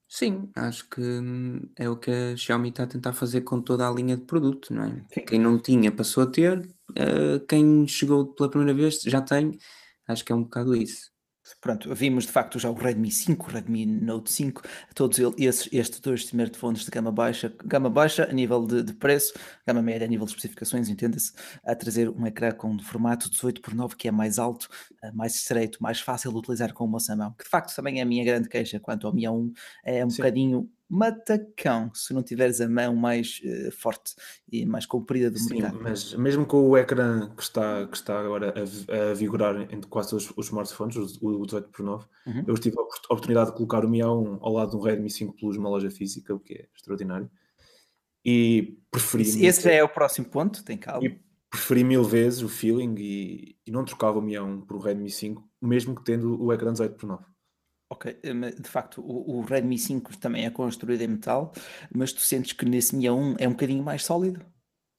Sim, acho que hum, é o que a Xiaomi está a tentar fazer com toda a linha de produto, não é? Sim. Quem não tinha passou a ter, uh, quem chegou pela primeira vez já tem, acho que é um bocado isso. Pronto, vimos de facto já o Redmi 5, o Redmi Note 5, todos esses, estes dois smartphones de gama baixa, gama baixa a nível de, de preço, gama média a nível de especificações, entenda-se, a trazer um ecrã com formato 18 por 9 que é mais alto, eh, mais estreito, mais fácil de utilizar com uma mão, que de facto também é a minha grande queixa quanto ao Mi A1, é um Sim. bocadinho matacão se não tiveres a mão mais uh, forte e mais comprida do Sim, mercado. mas mesmo com o ecrã que está, que está agora a, a vigorar em quase todos os smartphones, o, o 18 por 9, uhum. eu tive a oportunidade de colocar o Mi A1 ao lado de um Redmi 5 Plus numa loja física, o que é extraordinário. E preferi. Esse, esse já é o próximo ponto, tem calma. E preferi mil vezes o feeling e, e não trocava o Mi A1 por o Redmi 5, mesmo que tendo o ecrã 18 por 9. Ok, eh, de facto o, o, Redmi 5 também é construído em metal, mas tu sentes que nesse Mi A1 é um bocadinho mais sólido?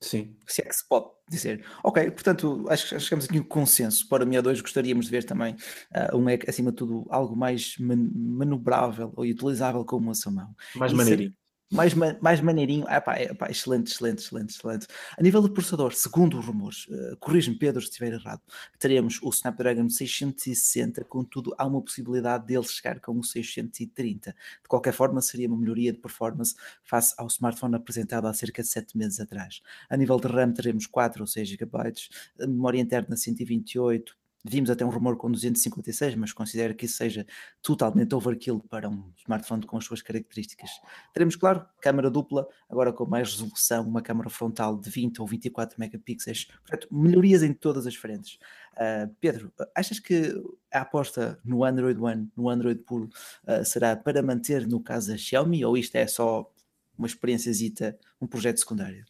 Sim. Se é que se pode dizer. Ok, portanto, acho que chegamos aqui a um consenso. Para o Mi A2 gostaríamos de ver também uh, um, acima de tudo, algo mais man manobrável ou utilizável com uma mão. Mais maneirinho mais, mais maneirinho. Ah, pá, é, pá, excelente, excelente, excelente, excelente. A nível do processador, segundo os rumores, uh, corrige-me Pedro se estiver errado, teremos o Snapdragon 660, contudo há uma possibilidade dele chegar com o 630. De qualquer forma, seria uma melhoria de performance face ao smartphone apresentado há cerca de 7 meses atrás. A nível de RAM teremos 4 ou 6 GB, memória interna 128, Vimos até um rumor com 256, mas considero que isso seja totalmente overkill para um smartphone com as suas características. Teremos, claro, câmara dupla, agora com mais resolução, uma câmara frontal de 20 ou 24 megapixels, portanto, melhorias em todas as frentes. Uh, Pedro, achas que a aposta no Android One, no Android puro, uh, será para manter no caso da Xiaomi ou isto é só uma experiência, um projeto secundário?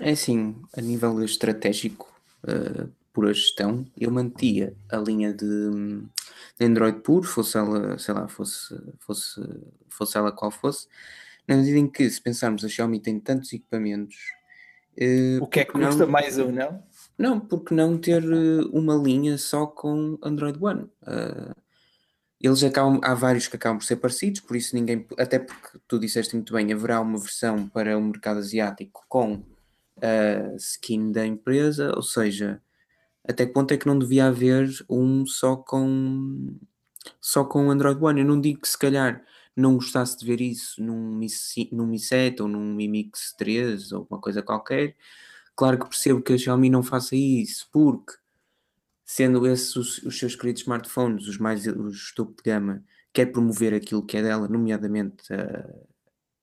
É assim, a nível estratégico, uh, por a gestão, eu mantia a linha de, de, Android puro, fosse ela, sei lá, fosse, fosse, fosse ela qual fosse, na medida em que, se pensarmos, a Xiaomi tem tantos equipamentos. Uh, o que é que custa não, mais um, não? Não, porque não ter uh, uma linha só com Android One? Uh, eles acabam, há vários que acabam por ser parecidos, por isso ninguém, até porque tu disseste muito bem, haverá uma versão para o mercado asiático com a skin da empresa, ou seja, até que ponto é que não devia haver um só com só com Android One? Eu não digo que se calhar não gostasse de ver isso num Mi, num Mi 7 ou num Mi Mix 3 ou uma coisa qualquer. Claro que percebo que a Xiaomi não faça isso, porque sendo esses os, os seus queridos smartphones, os mais os topo de gama, quer promover aquilo que é dela, nomeadamente a,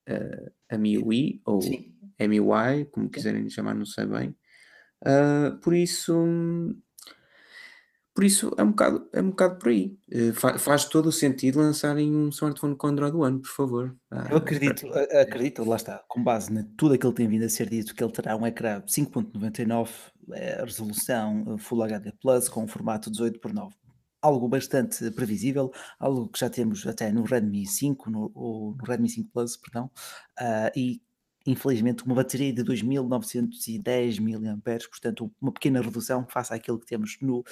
a, a MIUI ou Sim. MIUI, como quiserem chamar, não sei bem. Uh, por isso, por isso é um bocado, é um bocado por aí. Uh, fa faz todo o sentido lançarem um smartphone com Android One, por favor. Ah, eu acredito, acredito, lá está, com base em tudo aquilo que tem vindo a ser dito, que ele terá um ecrã 5.99 é, resolução Full HD Plus com um formato 18 por 9 algo bastante previsível, algo que já temos até no Redmi 5, no, no Redmi 5 Plus, perdão, uh, e infelizmente, uma bateria de 2910 mAh, portanto, uma pequena redução face àquilo que temos no uh,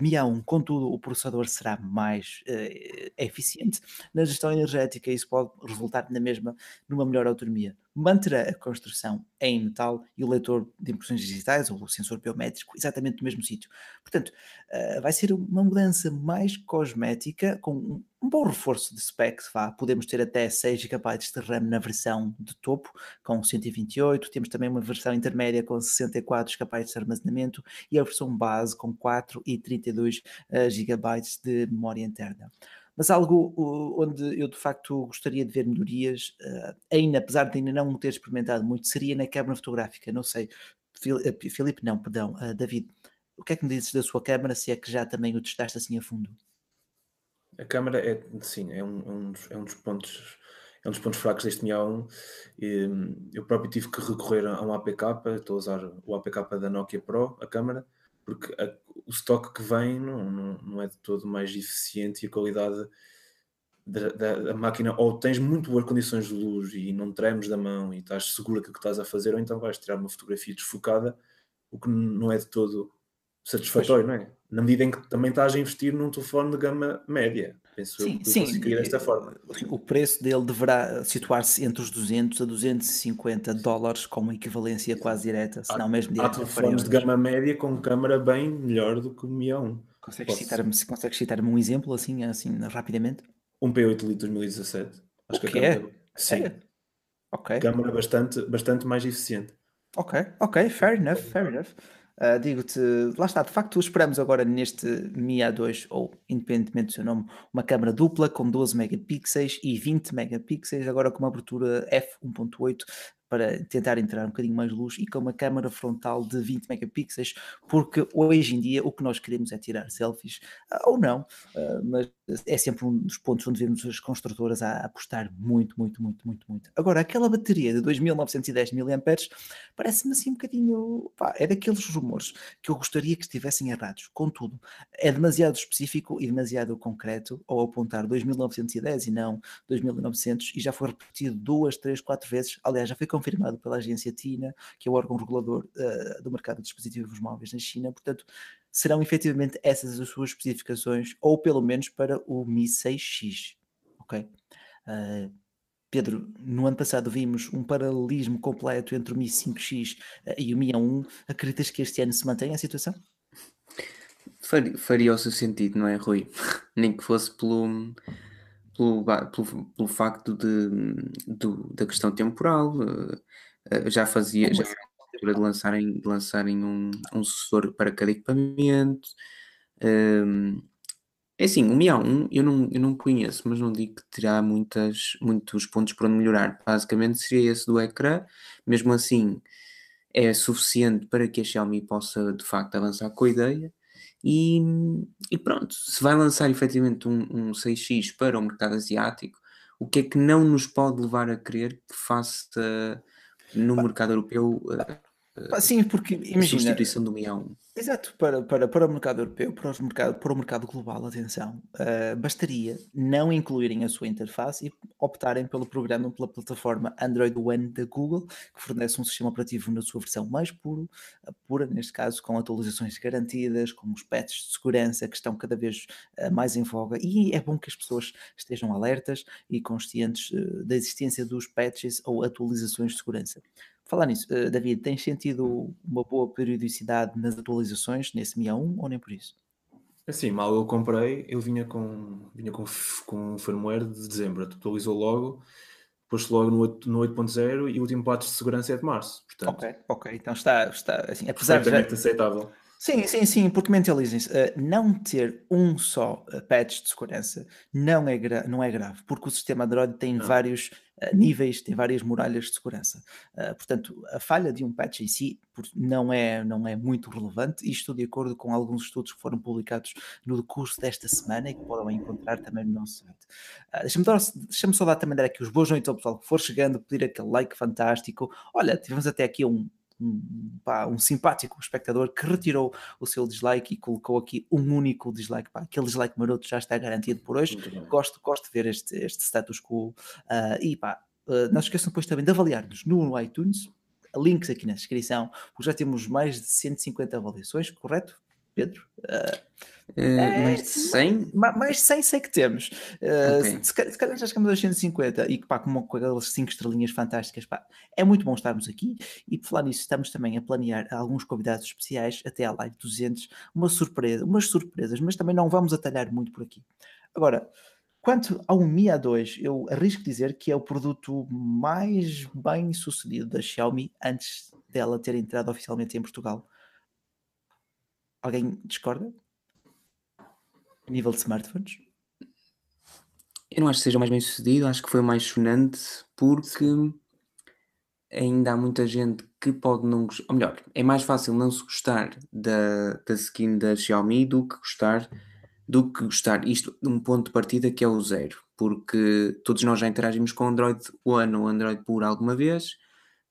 Mi A1. Contudo, o processador será mais uh, eficiente na gestão energética e isso pode resultar na mesma, numa melhor autonomia manterá a construção em metal e o leitor de impressões digitais ou o sensor biométrico exatamente no mesmo sítio. Portanto, uh, vai ser uma mudança mais cosmética com um bom reforço de specs. Vá. Podemos ter até 6 GB de RAM na versão de topo com 128, temos também uma versão intermédia com 64 GB de armazenamento e a versão base com 4 e 32 GB de memória interna mas algo onde eu de facto gostaria de ver melhorias, uh, ainda, apesar de ainda não ter experimentado muito, seria na câmara fotográfica. Não sei, eh, Filipe, não, perdão, uh, David, o que é que me dizes da sua câmara, se é que já também o testaste assim a fundo? A câmara é, sim, é um, é um, dos, é um dos pontos é um dos pontos fracos deste Mi A1. Eu próprio tive que recorrer a um APK, estou a usar o APK da Nokia Pro, a câmara, porque a, o estoque que vem não, não, não, é de todo mais eficiente e a qualidade da, da, da, máquina, ou tens muito boas condições de luz e não tremes da mão e estás segura que estás a fazer, ou então vais tirar uma fotografia desfocada, o que não é de todo satisfatório, pois. não é? Na medida em que também estás a investir num telefone de gama média. Penso sim, eu sim, desta forma. O preço dele deverá situar-se entre os 200 a 250 dólares, com uma equivalência quase direta, se não mesmo direta. Há telefones de gama média com câmara bem melhor do que o Mi A1. Consegues citar-me consegue citar um exemplo assim, assim rapidamente? Um P8 Lite 2017. Acho o que, que é? Câmera, sim. É? Ok. Câmara bastante, bastante mais eficiente. Ok, ok, fair enough, fair enough. Uh, Digo-te, lá está, de facto, esperamos agora neste Mi A2, ou independentemente do seu nome, uma câmera dupla com 12 megapixels e 20 megapixels, agora com uma abertura f1.8 para tentar entrar um bocadinho mais luz e com uma câmera frontal de 20 megapixels, porque hoje em dia o que nós queremos é tirar selfies, ah, ou não, ah, mas é sempre um dos pontos onde vemos as construtoras a apostar muito, muito, muito, muito, muito. Agora, aquela bateria de 2910 mAh parece-me assim um bocadinho, pá, é daqueles rumores que eu gostaria que estivessem errados. Contudo, é demasiado específico e demasiado concreto ao apontar 2910 e não 2900 e já foi repetido duas, três, quatro vezes. Aliás, já foi confirmado pela agência TINA, que é o órgão regulador uh, do mercado de dispositivos móveis na China. Portanto, serão efetivamente essas as suas especificações, ou pelo menos para o Mi 6X. Ok? Uh, Pedro, no ano passado vimos um paralelismo completo entre o Mi 5X uh, e o Mi A1. Acreditas que este ano se mantém a situação? Faria, faria o seu sentido, não é, Rui? [laughs] Nem que fosse pelo, pelo, pelo, pelo facto de, da questão temporal. Uh, já fazia, já altura de lançarem, de lançarem um, um sucessor para cada equipamento. Um, é assim, o Mi A1 eu não, eu não conheço, mas não digo que terá muitas, muitos pontos para melhorar. Basicamente seria esse do ecrã, mesmo assim é suficiente para que a Xiaomi possa de facto avançar com a ideia. E, e pronto, se vai lançar efetivamente um, um 6X para o mercado asiático, o que é que não nos pode levar a crer que faça no mercado europeu uh, Sim, porque imagina. Substituição do Mi A1. Exato, para, para, para o mercado europeu, para, os mercado, para o mercado global, atenção, uh, bastaria não incluírem a sua interface e optarem pelo programa, pela plataforma Android One da Google, que fornece um sistema operativo na sua versão mais puro, pura, neste caso, com atualizações garantidas, com os patches de segurança que estão cada vez uh, mais em voga, e é bom que as pessoas estejam alertas e conscientes uh, da existência dos patches ou atualizações de segurança. Falar nisso, uh, David, tens sentido uma boa periodicidade nas atualizações nesse Mi A1 ou nem por isso? Assim, mal eu comprei, ele vinha com, vinha com, com um firmware de dezembro, atualizou logo, pôs logo no, 8, no 8.0 e o último patch de segurança é de março. Portanto, ok, ok, então está, está assim, apesar de. Já... aceitável. Sim, sim, sim, porque mentalizem-se, uh, não ter um só uh, patch de segurança não é, não é grave, porque o sistema Android tem não. vários níveis, tem várias muralhas de segurança. portanto, a falha de um patch em si não é, não é muito relevante, estou de acordo com alguns estudos que foram publicados no curso desta semana e que podem encontrar também no nosso site. Deixa-me deixa só dar também dar aqui os boas noites ao pessoal que for chegando, pedir aquele like fantástico. Olha, tivemos até aqui um um, pá, um simpático espectador que retirou o seu dislike e colocou aqui um único dislike. Pá, aquele dislike maroto já está garantido por hoje. Gosto, gosto de ver este, este status quo. Uh, e pá, uh, não se esqueçam depois também de avaliar-nos no iTunes. Links aqui na descrição, porque já temos mais de 150 avaliações, correto? Pedro? Uh, é, mais de 100? Mais de 100 sei que temos. Uh, okay. se, se, calhar já chegamos a 150 e que pá, com, com aquelas 5 estrelinhas fantásticas, pá, é muito bom estarmos aqui e por falar nisso estamos também a planear alguns convidados especiais até à live 200, uma surpresa, umas surpresas, mas também não vamos atalhar muito por aqui. Agora, Quanto ao Mi A2, eu arrisco dizer que é o produto mais bem sucedido da Xiaomi antes dela ter entrado oficialmente em Portugal. Alguém discorda? A nível de smartphones? Eu não acho que seja mais bem sucedido, acho que foi mais sonante porque ainda há muita gente que pode não gostar, ou melhor, é mais fácil não se gostar da, da skin da Xiaomi do que gostar do que gostar isto de um ponto de partida que é o zero, porque todos nós já interagimos com Android One ou Android Pure alguma vez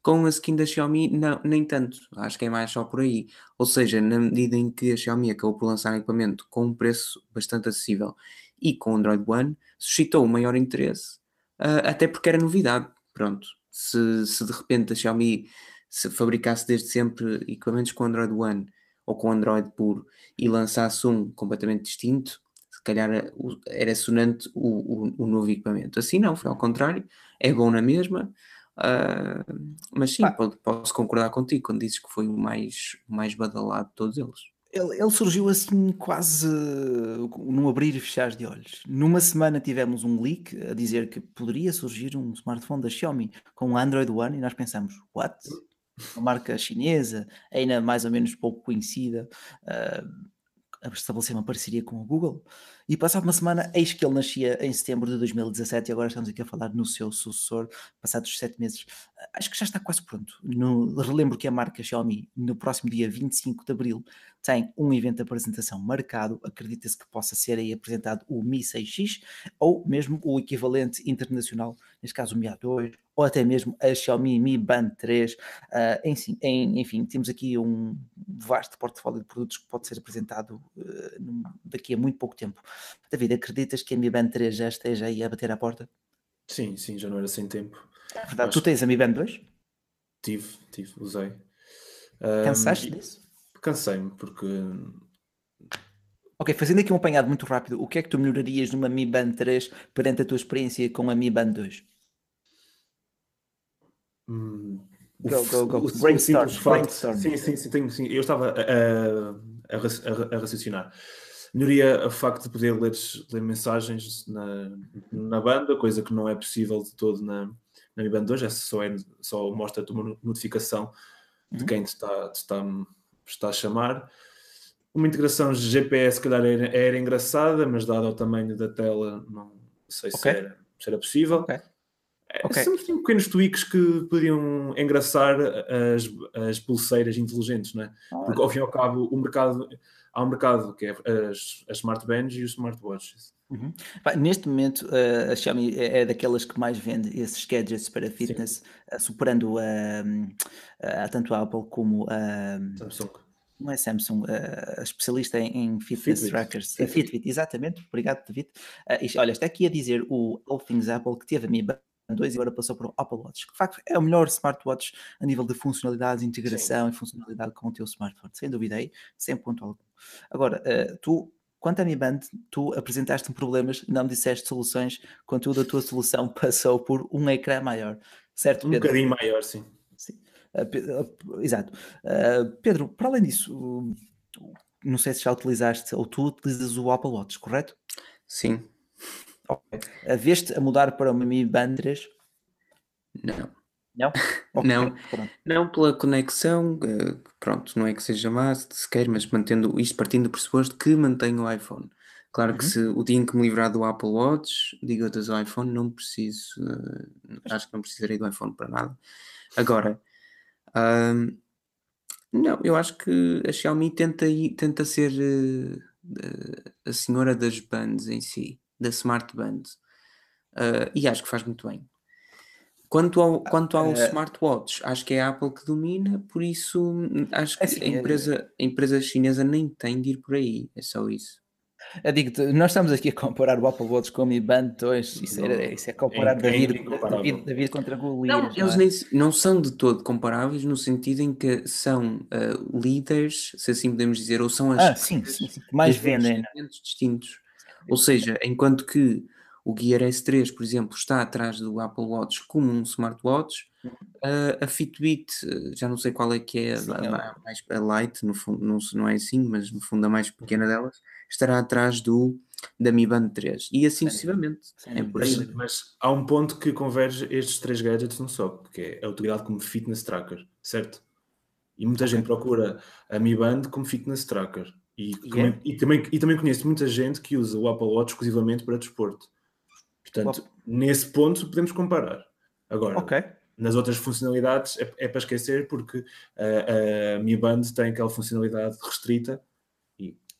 com a skin da Xiaomi, não, nem tanto. Acho que é mais só por aí. Ou seja, na medida em que a Xiaomi acabou por lançar um equipamento com um preço bastante acessível e com o Android One, suscitou o maior interesse, uh, até porque era novidade. Pronto, se, se de repente a Xiaomi se fabricasse desde sempre equipamentos com Android One ou com Android puro e lançasse um completamente distinto, se calhar era sonante o, o, o novo equipamento. Assim não, foi ao contrário, é bom na mesma. Uh, mas sim, ah. posso concordar contigo quando dizes que foi o mais, mais badalado de todos eles. Ele, ele, surgiu assim quase num abrir e fechar de olhos. Numa semana tivemos um leak a dizer que poderia surgir um smartphone da Xiaomi com Android One e nós pensamos, what? Uma marca chinesa, ainda mais ou menos pouco conhecida, uh, a estabelecer uma parceria com o Google. E passado uma semana, eis que ele nascia em setembro de 2017 e agora estamos aqui a falar no seu sucessor, passados sete meses. Acho que já está quase pronto. No, relembro que a marca Xiaomi, no próximo dia 25 de abril, tem um evento de apresentação marcado. Acredita-se que possa ser aí apresentado o Mi 6X ou mesmo o equivalente internacional, neste caso o Mi A2 ou até mesmo a Xiaomi Mi Band 3. Uh, enfim, em, enfim, temos aqui um vasto portfólio de produtos que pode ser apresentado uh, daqui a muito pouco tempo. David, acreditas que a Mi Band 3 já esteja aí a bater à porta? Sim, sim, já não era sem tempo. É verdade, tu tens a Mi Band 2? Tive, tive, usei. Cansaste um, disso? Cansei-me, porque Ok, fazendo aqui um apanhado muito rápido, o que é que tu melhorarias numa Mi Band 3 perante a tua experiência com a Mi Band 2? Hum, go, go, go. O, brainstorm, o brainstorm. Sim, sim, sim, tenho, sim. Eu estava a, a, a, a raciocinar. Melhoria o facto de poder ler, ler mensagens na, na banda, coisa que não é possível de todo na, na Mi Band 2, é só, é, só mostra-te uma notificação de uhum. quem te está, te está, está a chamar. Uma integração GPS, se calhar, era, era engraçada, mas dado ao tamanho da tela, não sei okay. se, era, se era possível. Okay. É, okay. Sempre tinham pequenos tweaks que podiam engraçar as, as pulseiras inteligentes, não é? Porque ao fim e ao cabo o mercado há um mercado que é as, as smartbands e os smartwatches. Uhum. neste momento, uh, a Xiaomi é, é, daquelas que mais vende esses gadgets para fitness, uh, superando a, tanto a Apple como a Samsung. Não é Samsung, a especialista em, em fitness Fitbit. trackers. Fitbit. Fitbit, exatamente. Obrigado, David. Uh, olha, está aqui a dizer o All Things Apple que teve a Mi Band 2 e agora passou para o Apple Watch, que de facto é o melhor smartwatch a nível de funcionalidades, integração Sim. e funcionalidade com o teu smartphone, sem dúvida aí, sem ponto algum. Agora, uh, tu Quanto à Mi Band, tu apresentaste-me problemas, não me disseste soluções, contudo a tua solução [laughs] passou por um ecrã maior, certo? Um Pedro? bocadinho maior, sim. sim. Uh, uh, exato. Uh, Pedro, para além disso, não sei se já utilizaste ou tu utilizas o Apple Watch, correto? Sim. Okay. Veste a mudar para uma Mi Band 3? Não. Não? [laughs] Okay, não, não pela conexão, eh, pronto, não é que seja má sequer, mas mantendo isto partindo do pressuposto que mantenho o iPhone. Claro uhum. que se o dia em que me livrar do Apple Watch, digo outras ao iPhone, não preciso, uh, acho que não precisarei do iPhone para nada. Agora, uh, não, eu acho que a Xiaomi tenta, tenta ser uh, a senhora das bands em si, da Smart Band, e acho que faz muito bem. Quanto ao, quanto ao uh, smartwatch, acho que é a Apple que domina, por isso hum, acho que é assim, a, empresa, a empresa chinesa nem tem de ir por aí, é só isso. Eu digo nós estamos aqui a comparar o Apple Watch com o Mi Band 2, isso, era, isso é comparar é, David, David, David, contra Goliath. Não, não, eles é? nem, não são de todo comparáveis no sentido em que são uh, líderes, se assim podemos dizer, ou são as ah, sim, sim, sim, mais vendem. distintos. Ou seja, enquanto que o Gear S3, por exemplo, está atrás do Apple Watch como um smartwatch. Uh, a Fitbit, já não sei qual é que é Sim, a, a, mais, a Lite, no fundo, não, não é assim, mas no fundo a mais pequena delas, estará atrás do da Mi Band 3 e assim sucessivamente. É mas, mas, há um ponto que converge estes três gadgets num só, porque é a utilidade como fitness tracker, certo? E muita okay. gente procura a Mi Band como fitness tracker. E, yeah. e, também, e também conheço muita gente que usa o Apple Watch exclusivamente para desporto. Portanto, nesse ponto podemos comparar. Agora, okay. nas outras funcionalidades é, é, para esquecer porque a, a Mi Band tem aquela funcionalidade restrita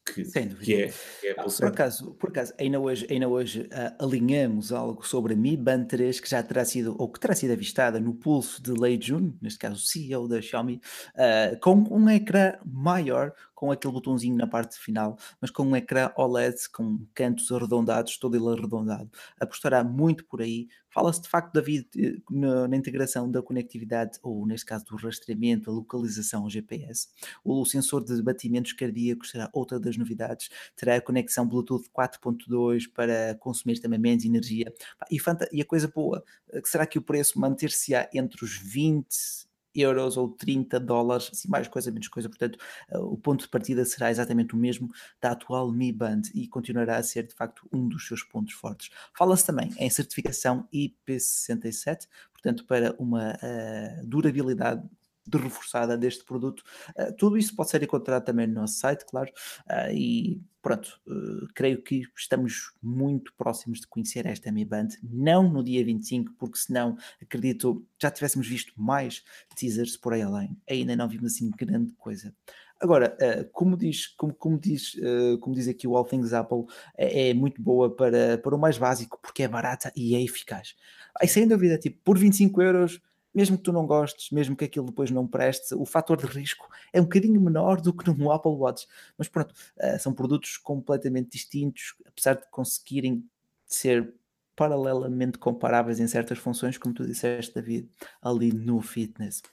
que, que é, que é ah, por acaso, por acaso, ainda hoje, ainda hoje uh, alinhamos algo sobre a Mi Band 3 que já terá sido, ou que terá sido avistada no pulso de Lei Jun, neste caso o CEO da Xiaomi, uh, com um ecrã maior, com aquele botãozinho na parte final, mas com um ecrã OLED com cantos arredondados, todo ele arredondado. Apostará muito por aí. Fala-se de facto, David, eh, na, na, integração da conectividade, ou neste caso do rastreamento, a localização ao GPS. O sensor de batimentos cardíacos será outra das novidades. Terá conexão Bluetooth 4.2 para consumir também menos energia. E, e a coisa boa, eh, será que o preço manter-se-á entre os 20 euros ou 30 dólares, assim, mais coisa, menos coisa. Portanto, uh, o ponto de partida será exatamente o mesmo da atual Mi Band e continuará a ser, de facto, um dos seus pontos fortes. Fala-se também em certificação IP67, portanto, para uma uh, durabilidade de reforçada deste produto. Uh, tudo isso pode ser encontrado também no nosso site, claro, uh, e pronto, uh, creio que estamos muito próximos de conhecer esta Mi Band, não no dia 25, porque senão, acredito, já tivéssemos visto mais teasers por aí além, ainda não vimos assim grande coisa. Agora, como diz, como, como diz, como diz aqui o All Things Apple, é, é, muito boa para, para o mais básico, porque é barata e é eficaz. Aí sem dúvida, tipo, por 25 euros mesmo que tu não gostes, mesmo que aquilo depois não preste, o fator de risco é um bocadinho menor do que no Apple Watch. Mas pronto, uh, são produtos completamente distintos, apesar de conseguirem ser paralelamente comparáveis em certas funções, como tu disseste, David, ali no fitness.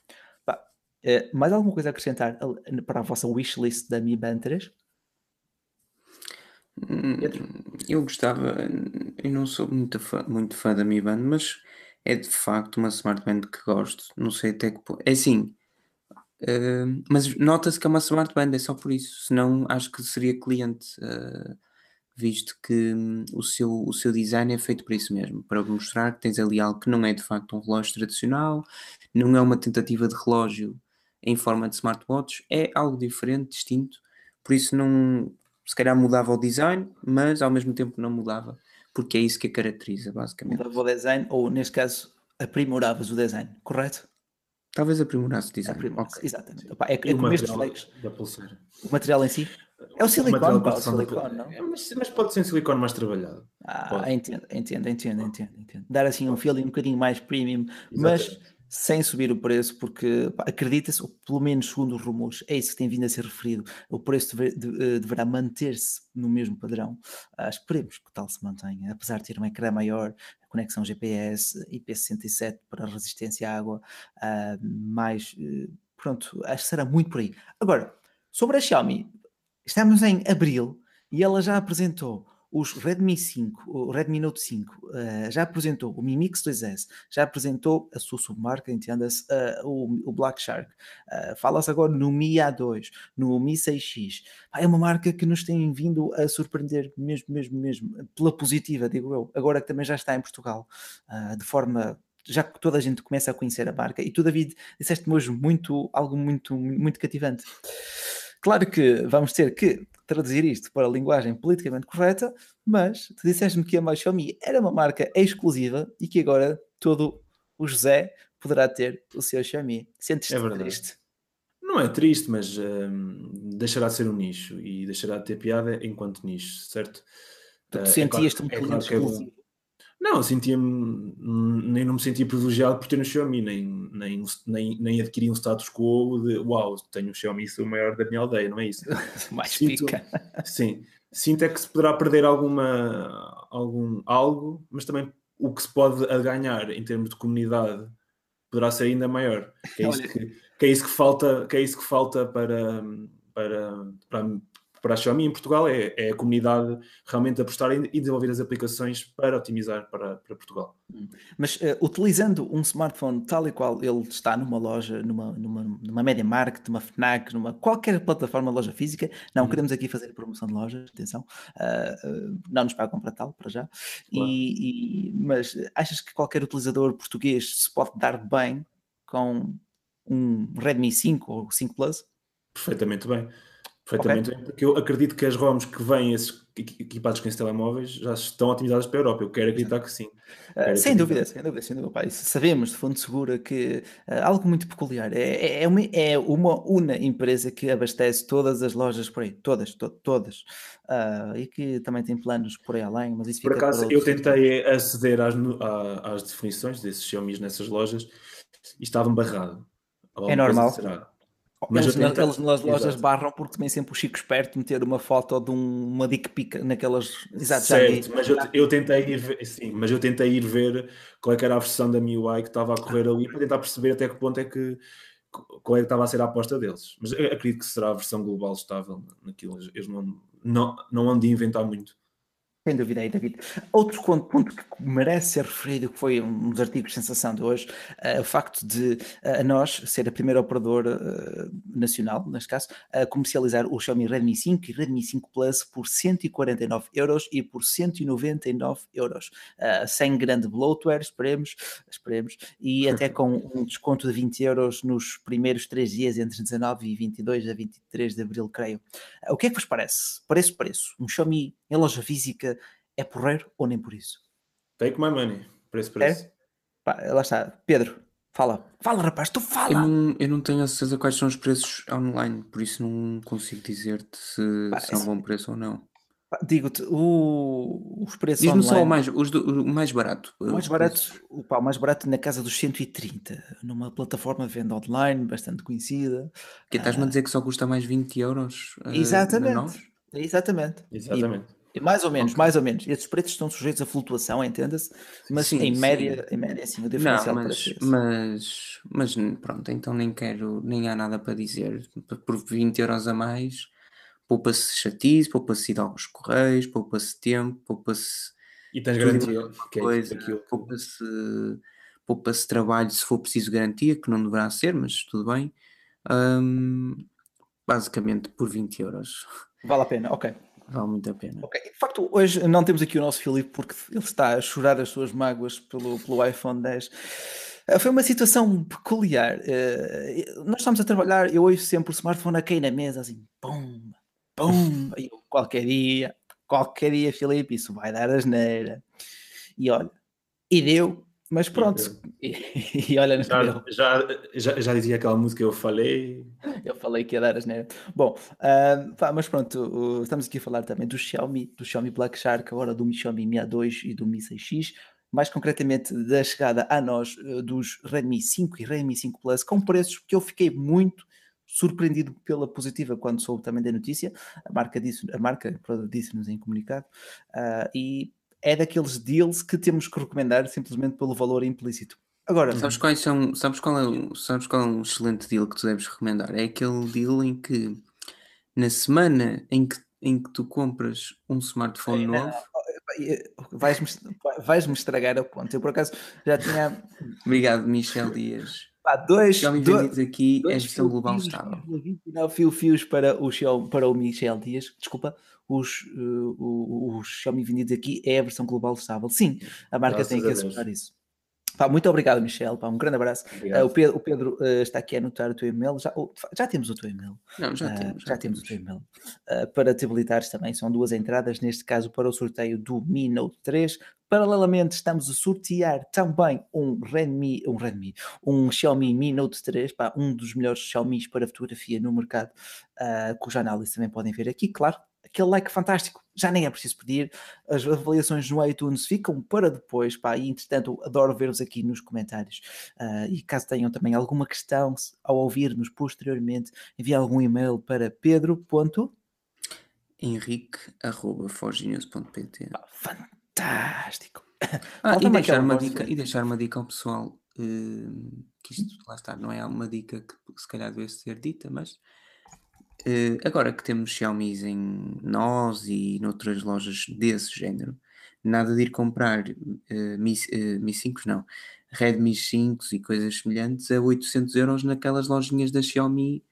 Bah, uh, mais alguma coisa a acrescentar para a vossa wishlist da Mi Band 3? Hum, eu gostava, eu não sou muito fã, muito fã da Mi Band, mas é de facto uma smartband que gosto. Não sei até que ponto. É assim, uh, mas nota-se que é uma smartband, é só por isso. Senão acho que seria cliente, uh, visto que um, o, seu, o seu design é feito para isso mesmo para mostrar que tens ali algo que não é de facto um relógio tradicional, não é uma tentativa de relógio em forma de smartwatch, é algo diferente, distinto. Por isso, não se calhar mudava o design, mas ao mesmo tempo não mudava porque é isso que a caracteriza, basicamente. Mudava o design, ou neste caso, aprimoravas o design, correto? Talvez aprimorasse o design. okay. Exatamente. Opa, é, é como estes Da pulseira. O material em si? É o silicone, pá, o silicone, não? É, mas, mas, pode ser um silicone mais trabalhado. Ah, entendo, entendo, entendo, entendo, entendo. Dar assim um feeling um bocadinho mais premium, Exatamente. mas sem subir o preço, porque acredita-se, ou pelo menos segundo os rumores, é isso que tem vindo a ser referido, o preço de, eh, deverá manter-se no mesmo padrão. Ah, esperemos que tal se mantenha, apesar de ter um ecrã maior, conexão GPS, IP67 para resistência à água, ah, mais, eh, pronto, acho que será muito por aí. Agora, sobre a Xiaomi, estamos em abril e ela já apresentou os Redmi 5, o Redmi Note 5, uh, eh, já apresentou o Mi Mix 2S, já apresentou a sua submarca, entenda-se, uh, o, o, Black Shark. Uh, Fala-se agora no Mi A2, no Mi 6X. é uma marca que nos tem vindo a surpreender mesmo, mesmo, mesmo, pela positiva, digo eu. Agora que também já está em Portugal, de forma já que toda a gente começa a conhecer a marca, e tu, David, disseste-me hoje muito, algo muito, muito cativante. Claro que vamos ter que traduzir isto para a linguagem politicamente correta, mas tu disseste-me que a Xiaomi era uma marca exclusiva e que agora todo o José poderá ter o seu Xiaomi. Sentes-te é triste? Não é triste, mas hum, deixará de ser um nicho e deixará de ter piada enquanto nicho, certo? Tu uh, sentias-te é claro, um bocadinho é claro exclusivo. Não, sentia-me, nem não me sentia privilegiado por ter um Xiaomi, nem, nem, nem, nem adquiri um status quo de uau, tenho um Xiaomi, sou o maior da minha aldeia, não é isso? [laughs] Mais sinto, pica. Sim, sinto é que se poderá perder alguma, algum, algo, mas também o que se pode ganhar em termos de comunidade poderá ser ainda maior. Que é [laughs] isso, que, que, é isso que falta, que é isso que falta para, para, para, para a Xiaomi em Portugal é, é a comunidade realmente apostar e desenvolver as aplicações para otimizar para, para Portugal. Hum. Mas uh, utilizando um smartphone tal e qual ele está numa loja, numa, numa, numa Media Market, numa FNAC, numa qualquer plataforma loja física, não hum. queremos aqui fazer promoção de lojas, atenção, uh, uh, não nos pagam para tal, para já, claro. e, e, mas achas que qualquer utilizador português se pode dar bem com um Redmi 5 ou 5 Plus? Perfeitamente bem. Perfeitamente, okay. porque eu acredito que as ROMs que vêm esses equipados com esses telemóveis já estão otimizadas para a Europa. Eu quero acreditar que sim. Uh, sem dúvida, sem dúvida, sem dúvida. Sabemos de fonte segura que uh, algo muito peculiar é, é, é, uma, é uma una empresa que abastece todas as lojas por aí, todas, to, todas, uh, e que também tem planos por aí além. Mas isso por acaso, eu tentei aceder às, às definições desses Xiaomi nessas lojas e estava barrado. É normal. Mas eles, eles nas lojas Exato. barram porque também sempre o Chico esperto meter uma foto de um, uma dick pic naquelas. Exato, certo, mas eu, eu, tentei ir ver, sim, mas eu tentei ir ver qual é que era a versão da MIUI que estava a correr ali para tentar perceber até que ponto é que qual é que estava a ser a aposta deles. Mas eu acredito que será a versão global estável naquilo. Eles não, não, não andam de inventar muito. Sem dúvida aí, David. Outro ponto que merece ser referido, que foi um dos artigos de sensação de hoje, uh, o facto de uh, a nós ser a primeira operadora uh, nacional, neste caso, a comercializar o Xiaomi Redmi 5 e Redmi 5 Plus por 149 euros e por 199 euros, sem grande bloatware, esperemos, esperemos, e [laughs] até com um desconto de 20 euros nos primeiros três dias, entre 19 e 22 a 23 de abril, creio. o que é que vos parece? Parece preço? Um Xiaomi em loja física é porreiro ou nem por isso? Take my money, preço, preço. É? Pá, lá está, Pedro, fala, fala rapaz, tu fala. Eu não, eu não tenho a certeza quais são os preços online, por isso não consigo dizer-te se, Pá, se é um bom preço ou não. Digo-te, os preços Diz-me só o mais, os do, o mais barato. O mais barato, o, pá, o mais barato na casa dos 130, numa plataforma de venda online bastante conhecida. Que estás-me a ah. dizer que só custa mais 20 euros? Uh, exatamente. Exatamente. Exatamente. E, mais ou menos, okay. mais ou menos. Esses preços estão sujeitos a flutuação, entenda-se, mas sim, em, sim. Média, em média, sim, o diferencial Não, mas, mas, mas pronto, então nem quero, nem há nada para dizer. Por 20 euros a mais, poupa-se chatice, poupa-se ir aos correios, poupa-se tempo, poupa-se. E tens garantia, que é coisa, poupa-se poupa-se trabalho se for preciso garantia, que não deverá ser, mas tudo bem. Um, basicamente por 20 euros. Vale a pena, ok. Vale muito a pena. Okay. De facto, hoje não temos aqui o nosso Filipe porque ele está a chorar as suas mágoas pelo, pelo iPhone 10. Eh, foi uma situação peculiar. Uh, nós estamos a trabalhar, eu ouço sempre o smartphone a cair na mesa, assim, pum, pum, [laughs] e eu, qualquer dia, qualquer dia, Filipe, isso vai dar asneira. E olha, e deu, Mas pronto, e, [laughs] e olha no já, já, já, já, dizia aquela música, eu falei. Eu falei que ia dar as neiras. Bom, uh, pá, mas pronto, uh, estamos aqui a falar também do Xiaomi, do Xiaomi Black Shark, agora do Mi Xiaomi Mi A2 e do Mi 6X, mais concretamente da chegada a nós uh, dos Redmi 5 e Redmi 5 Plus, com preços que eu fiquei muito surpreendido pela positiva quando soube também da notícia. A marca disse, a marca disse-nos em comunicado, uh, e é daqueles deals que temos que recomendar simplesmente pelo valor implícito. Agora, sabes quais são, sabes qual é, sabes qual é um excelente deal que tu deves recomendar? É aquele deal em que na semana em que, em que tu compras um smartphone novo. Vais-me vais -me estragar a ponta. Eu por acaso já tinha. [laughs] Obrigado, Michel Dias. Pá, dois, me dois, aqui dois é gestão global estável. 29 fio fios para o, para o Michel Dias, desculpa, os, uh, os Xiaomi vendidos aqui é a versão global estável. Sim, a marca Graças tem que assegurar isso. Pá, muito obrigado, Michel. Pá, um grande abraço. Uh, o Pedro, o Pedro uh, está aqui a anotar o teu e-mail. Já, oh, já temos o teu e-mail. Não, já, uh, temos, já, já temos. temos. o teu e-mail. para te habilitares também, são duas entradas, neste caso para o sorteio do Mi Note 3. Paralelamente, estamos a sortear também um Redmi, um Redmi, um Xiaomi Mi Note 3, pá, um dos melhores Xiaomi para fotografia no mercado, cuja análise também podem ver aqui, claro aquele like fantástico, já nem é preciso pedir. As avaliações no iTunes ficam para depois, pá, e entretanto adoro ver-vos aqui nos comentários. Uh, e caso tenham também alguma questão ao ouvir-nos posteriormente, enviem algum e-mail para pedro. henrique.forginews.pt Fantástico! Ah, e, deixar uma dica, e deixar uma dica ao pessoal, uh, que isto lá está, não é uma dica que se calhar deve ser dita, mas Uh, agora que temos Xiaomi em nós e noutras lojas desse género, nada de ir comprar uh, Mi, uh, Mi 5 não, Redmi 5 e coisas semelhantes a 800 euros naquelas lojinhas da Xiaomi.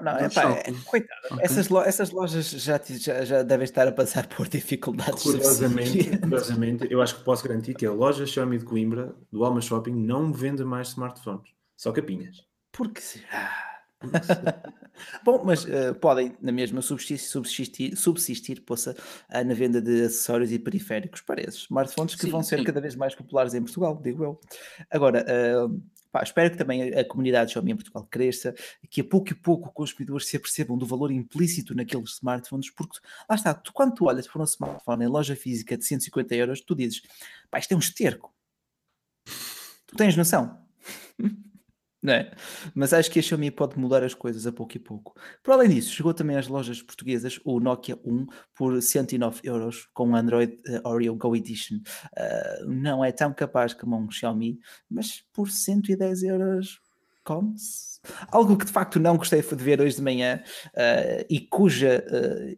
Não, não, é, pá, é, coitado, okay. essas, lo essas lojas já, já, já devem estar a passar por dificuldades. Curiosamente, curiosamente, eu acho que posso garantir que a loja Xiaomi de Coimbra, do Alma Shopping, não vende mais smartphones, só capinhas. Por que será? [laughs] Bom, mas uh, podem na mesma subsistir, subsistir, subsistir poça, uh, na venda de acessórios e periféricos para esses smartphones que sim, vão ser sim. cada vez mais populares em Portugal, digo eu. Agora, uh, pá, espero que também a, a comunidade Xiaomi em Portugal cresça, que a pouco e pouco os consumidores se apercebam do valor implícito naqueles smartphones, porque lá está, tu, quando tu olhas para um smartphone em loja física de 150 euros, tu dizes, pá, isto é um esterco. Tu tens noção? [laughs] Não é? Mas acho que a Xiaomi pode mudar as coisas a pouco e pouco. Por além disso, chegou também às lojas portuguesas o Nokia 1 por 109 euros com o Android uh, Oreo Go Edition. Uh, não é tão capaz como um Xiaomi, mas por 110 euros come-se. Algo que de facto não gostei de ver hoje de manhã uh, e cuja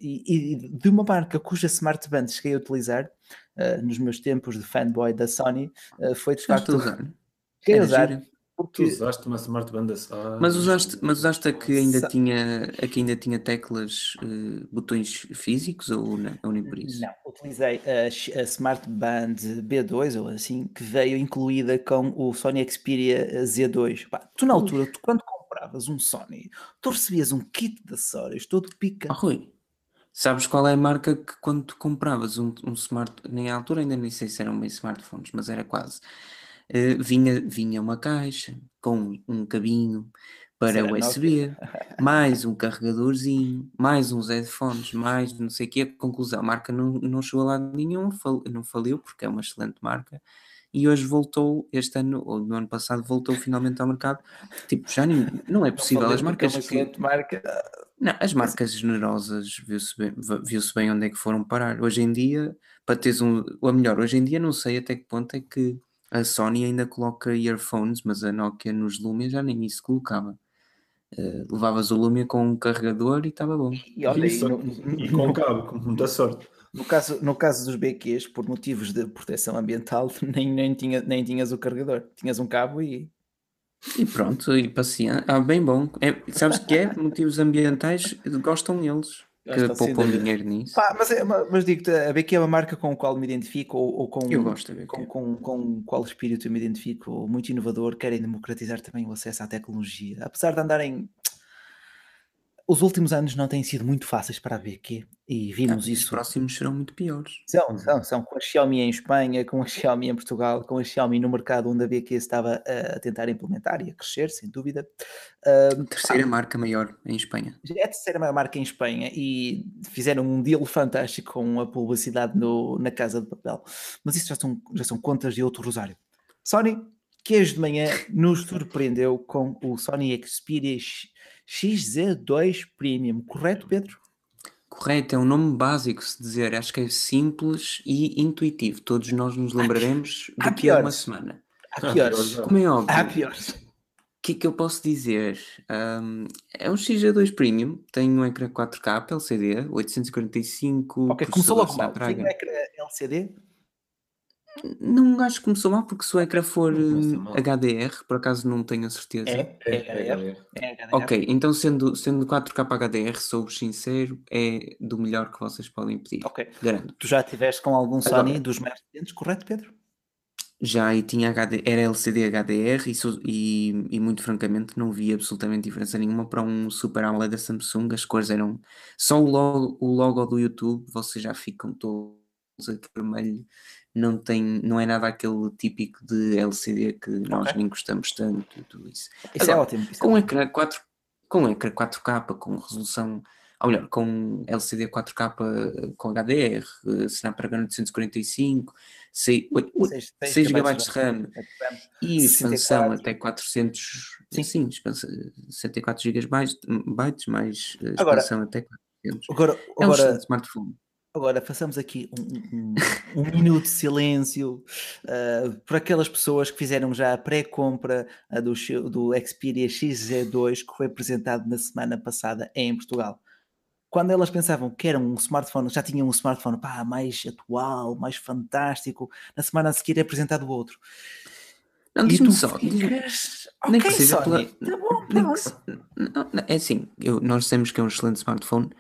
e, e, de uma marca cuja smart band cheguei a utilizar nos meus tempos de fanboy da Sony foi de facto. Cheguei a usar. Porque... Tu usaste uma Smart Band ah, mas usaste, mas usaste a que ainda tinha, a que ainda tinha teclas, uh, botões físicos ou não, ou nem por isso? Não, utilizei a, a, Smart Band B2 ou assim, que veio incluída com o Sony Xperia Z2. Pá, tu na altura, tu, quando compravas um Sony, tu recebias um kit de acessórios todo pica. Oh, Rui, sabes qual é a marca que quando tu compravas um, um smart, nem à altura ainda nem sei se eram bem smartphones, mas era quase uh, vinha, vinha uma caixa com um cabinho para Será USB, mais um carregadorzinho, mais uns headphones, mais não sei o que. A conclusão, a marca não, não chegou a lado nenhum, fal, não faliu, porque é uma excelente marca. E hoje voltou, este ano, ou no ano passado, voltou finalmente ao mercado. Tipo, já nem, não é possível. As marcas. É uma excelente que, marca. Não, as marcas generosas, viu-se bem, viu bem onde é que foram parar. Hoje em dia, para teres um. Ou melhor, hoje em dia não sei até que ponto é que a Sony ainda coloca earphones, mas a Nokia nos Lumia já nem isso colocava. Uh, levavas o Lumia com um carregador e estava bom. E, olha, e, no, e com cabo, com muita sorte. No caso, no caso dos BQs, por motivos de proteção ambiental, [laughs] nem, nem, tinha, nem tinhas o carregador. Tinhas um cabo e. E pronto, e paciência. Ah, bem bom. É, sabes o que é? Motivos ambientais, gostam eles que poupam dinheiro nisso. Pá, mas, é, mas digo-te, a BQ é uma marca com a qual me identifico, ou, ou com, eu gosto com, com, com qual espírito eu me identifico, muito inovador, querem democratizar também o acesso à tecnologia. Apesar de andarem. Os últimos anos não têm sido muito fáceis para a BQ e vimos os isso. próximos serão muito piores. São, são, são com a Xiaomi em Espanha, com a Xiaomi em Portugal, com a Xiaomi no mercado onde a BQ estava a tentar implementar e a crescer, sem dúvida. Ah, Terceira marca maior em Espanha. já é a terceira maior marca em Espanha e fizeram um deal fantástico com a publicidade no- na Casa de Papel. Mas isso já são, já são contas de outro rosário. Sony, que hoje de manhã nos surpreendeu com o Sony Xperia XZ2 Premium, correto, Pedro? Correto, é um nome básico, se dizer. Acho que é simples e intuitivo. Todos nós nos lembraremos há daqui a uma semana. Há piores. Como é óbvio, Há o piores. que é que eu posso dizer? Ahm, é um XG2 Premium, tem um ecrã 4K LCD, 845 Ok, começou logo mal. Tem um ecrã LCD? Não acho que começou mal, porque se o ecrã for começa hum. HDR, por acaso não tenho a certeza. É, É, é, é, HDR. é. É HDR. Ok, então sendo, sendo 4K HDR, sou-vos sincero, é do melhor que vocês podem pedir. Ok. Garanto. Tu já estiveste com algum Agora- Sony dos mais recentes, correto, Pedro? Já e tinha HD, era LCD HDR e, sou- e, e muito francamente não vi absolutamente diferença nenhuma para um Super AMOLED da Samsung. As cores eram só o logo, o logo do YouTube, vocês já ficam todos a vermelho. Não, tem, não é nada aquele típico de LCD que nós Ok. nem gostamos tanto tudo isso. Isso é Agora, ótimo. isso é Com ótimo. ecrã 4, com ecrã 4K, com resolução, ou melhor, com LCD 4K eh, com HDR, Snapdragon 845, sei- oito- oito- Seis- 6 seis GB gigabytes de RAM e 64. expansão até 400, Sim. sim, expansão, 64 GB bytes, mais eh, Agora- expansão até 400. Agora, É um agora, smartphone. Agora façamos aqui um, um- um minuto de silêncio ah, por aquelas pessoas que fizeram já a pré-compra ah, do, do Xperia XZ2 que foi apresentado na semana passada em Portugal. Quando elas pensavam que era um smartphone, já tinham um smartphone pá, mais atual, mais fantástico, na semana a seguir é apresentado outro. Não, diz-me só, ficas, nem ok, que seja Sony, pela- tá bom, tá bom. que não, é assim, eu- nós sabemos que é um excelente smartphone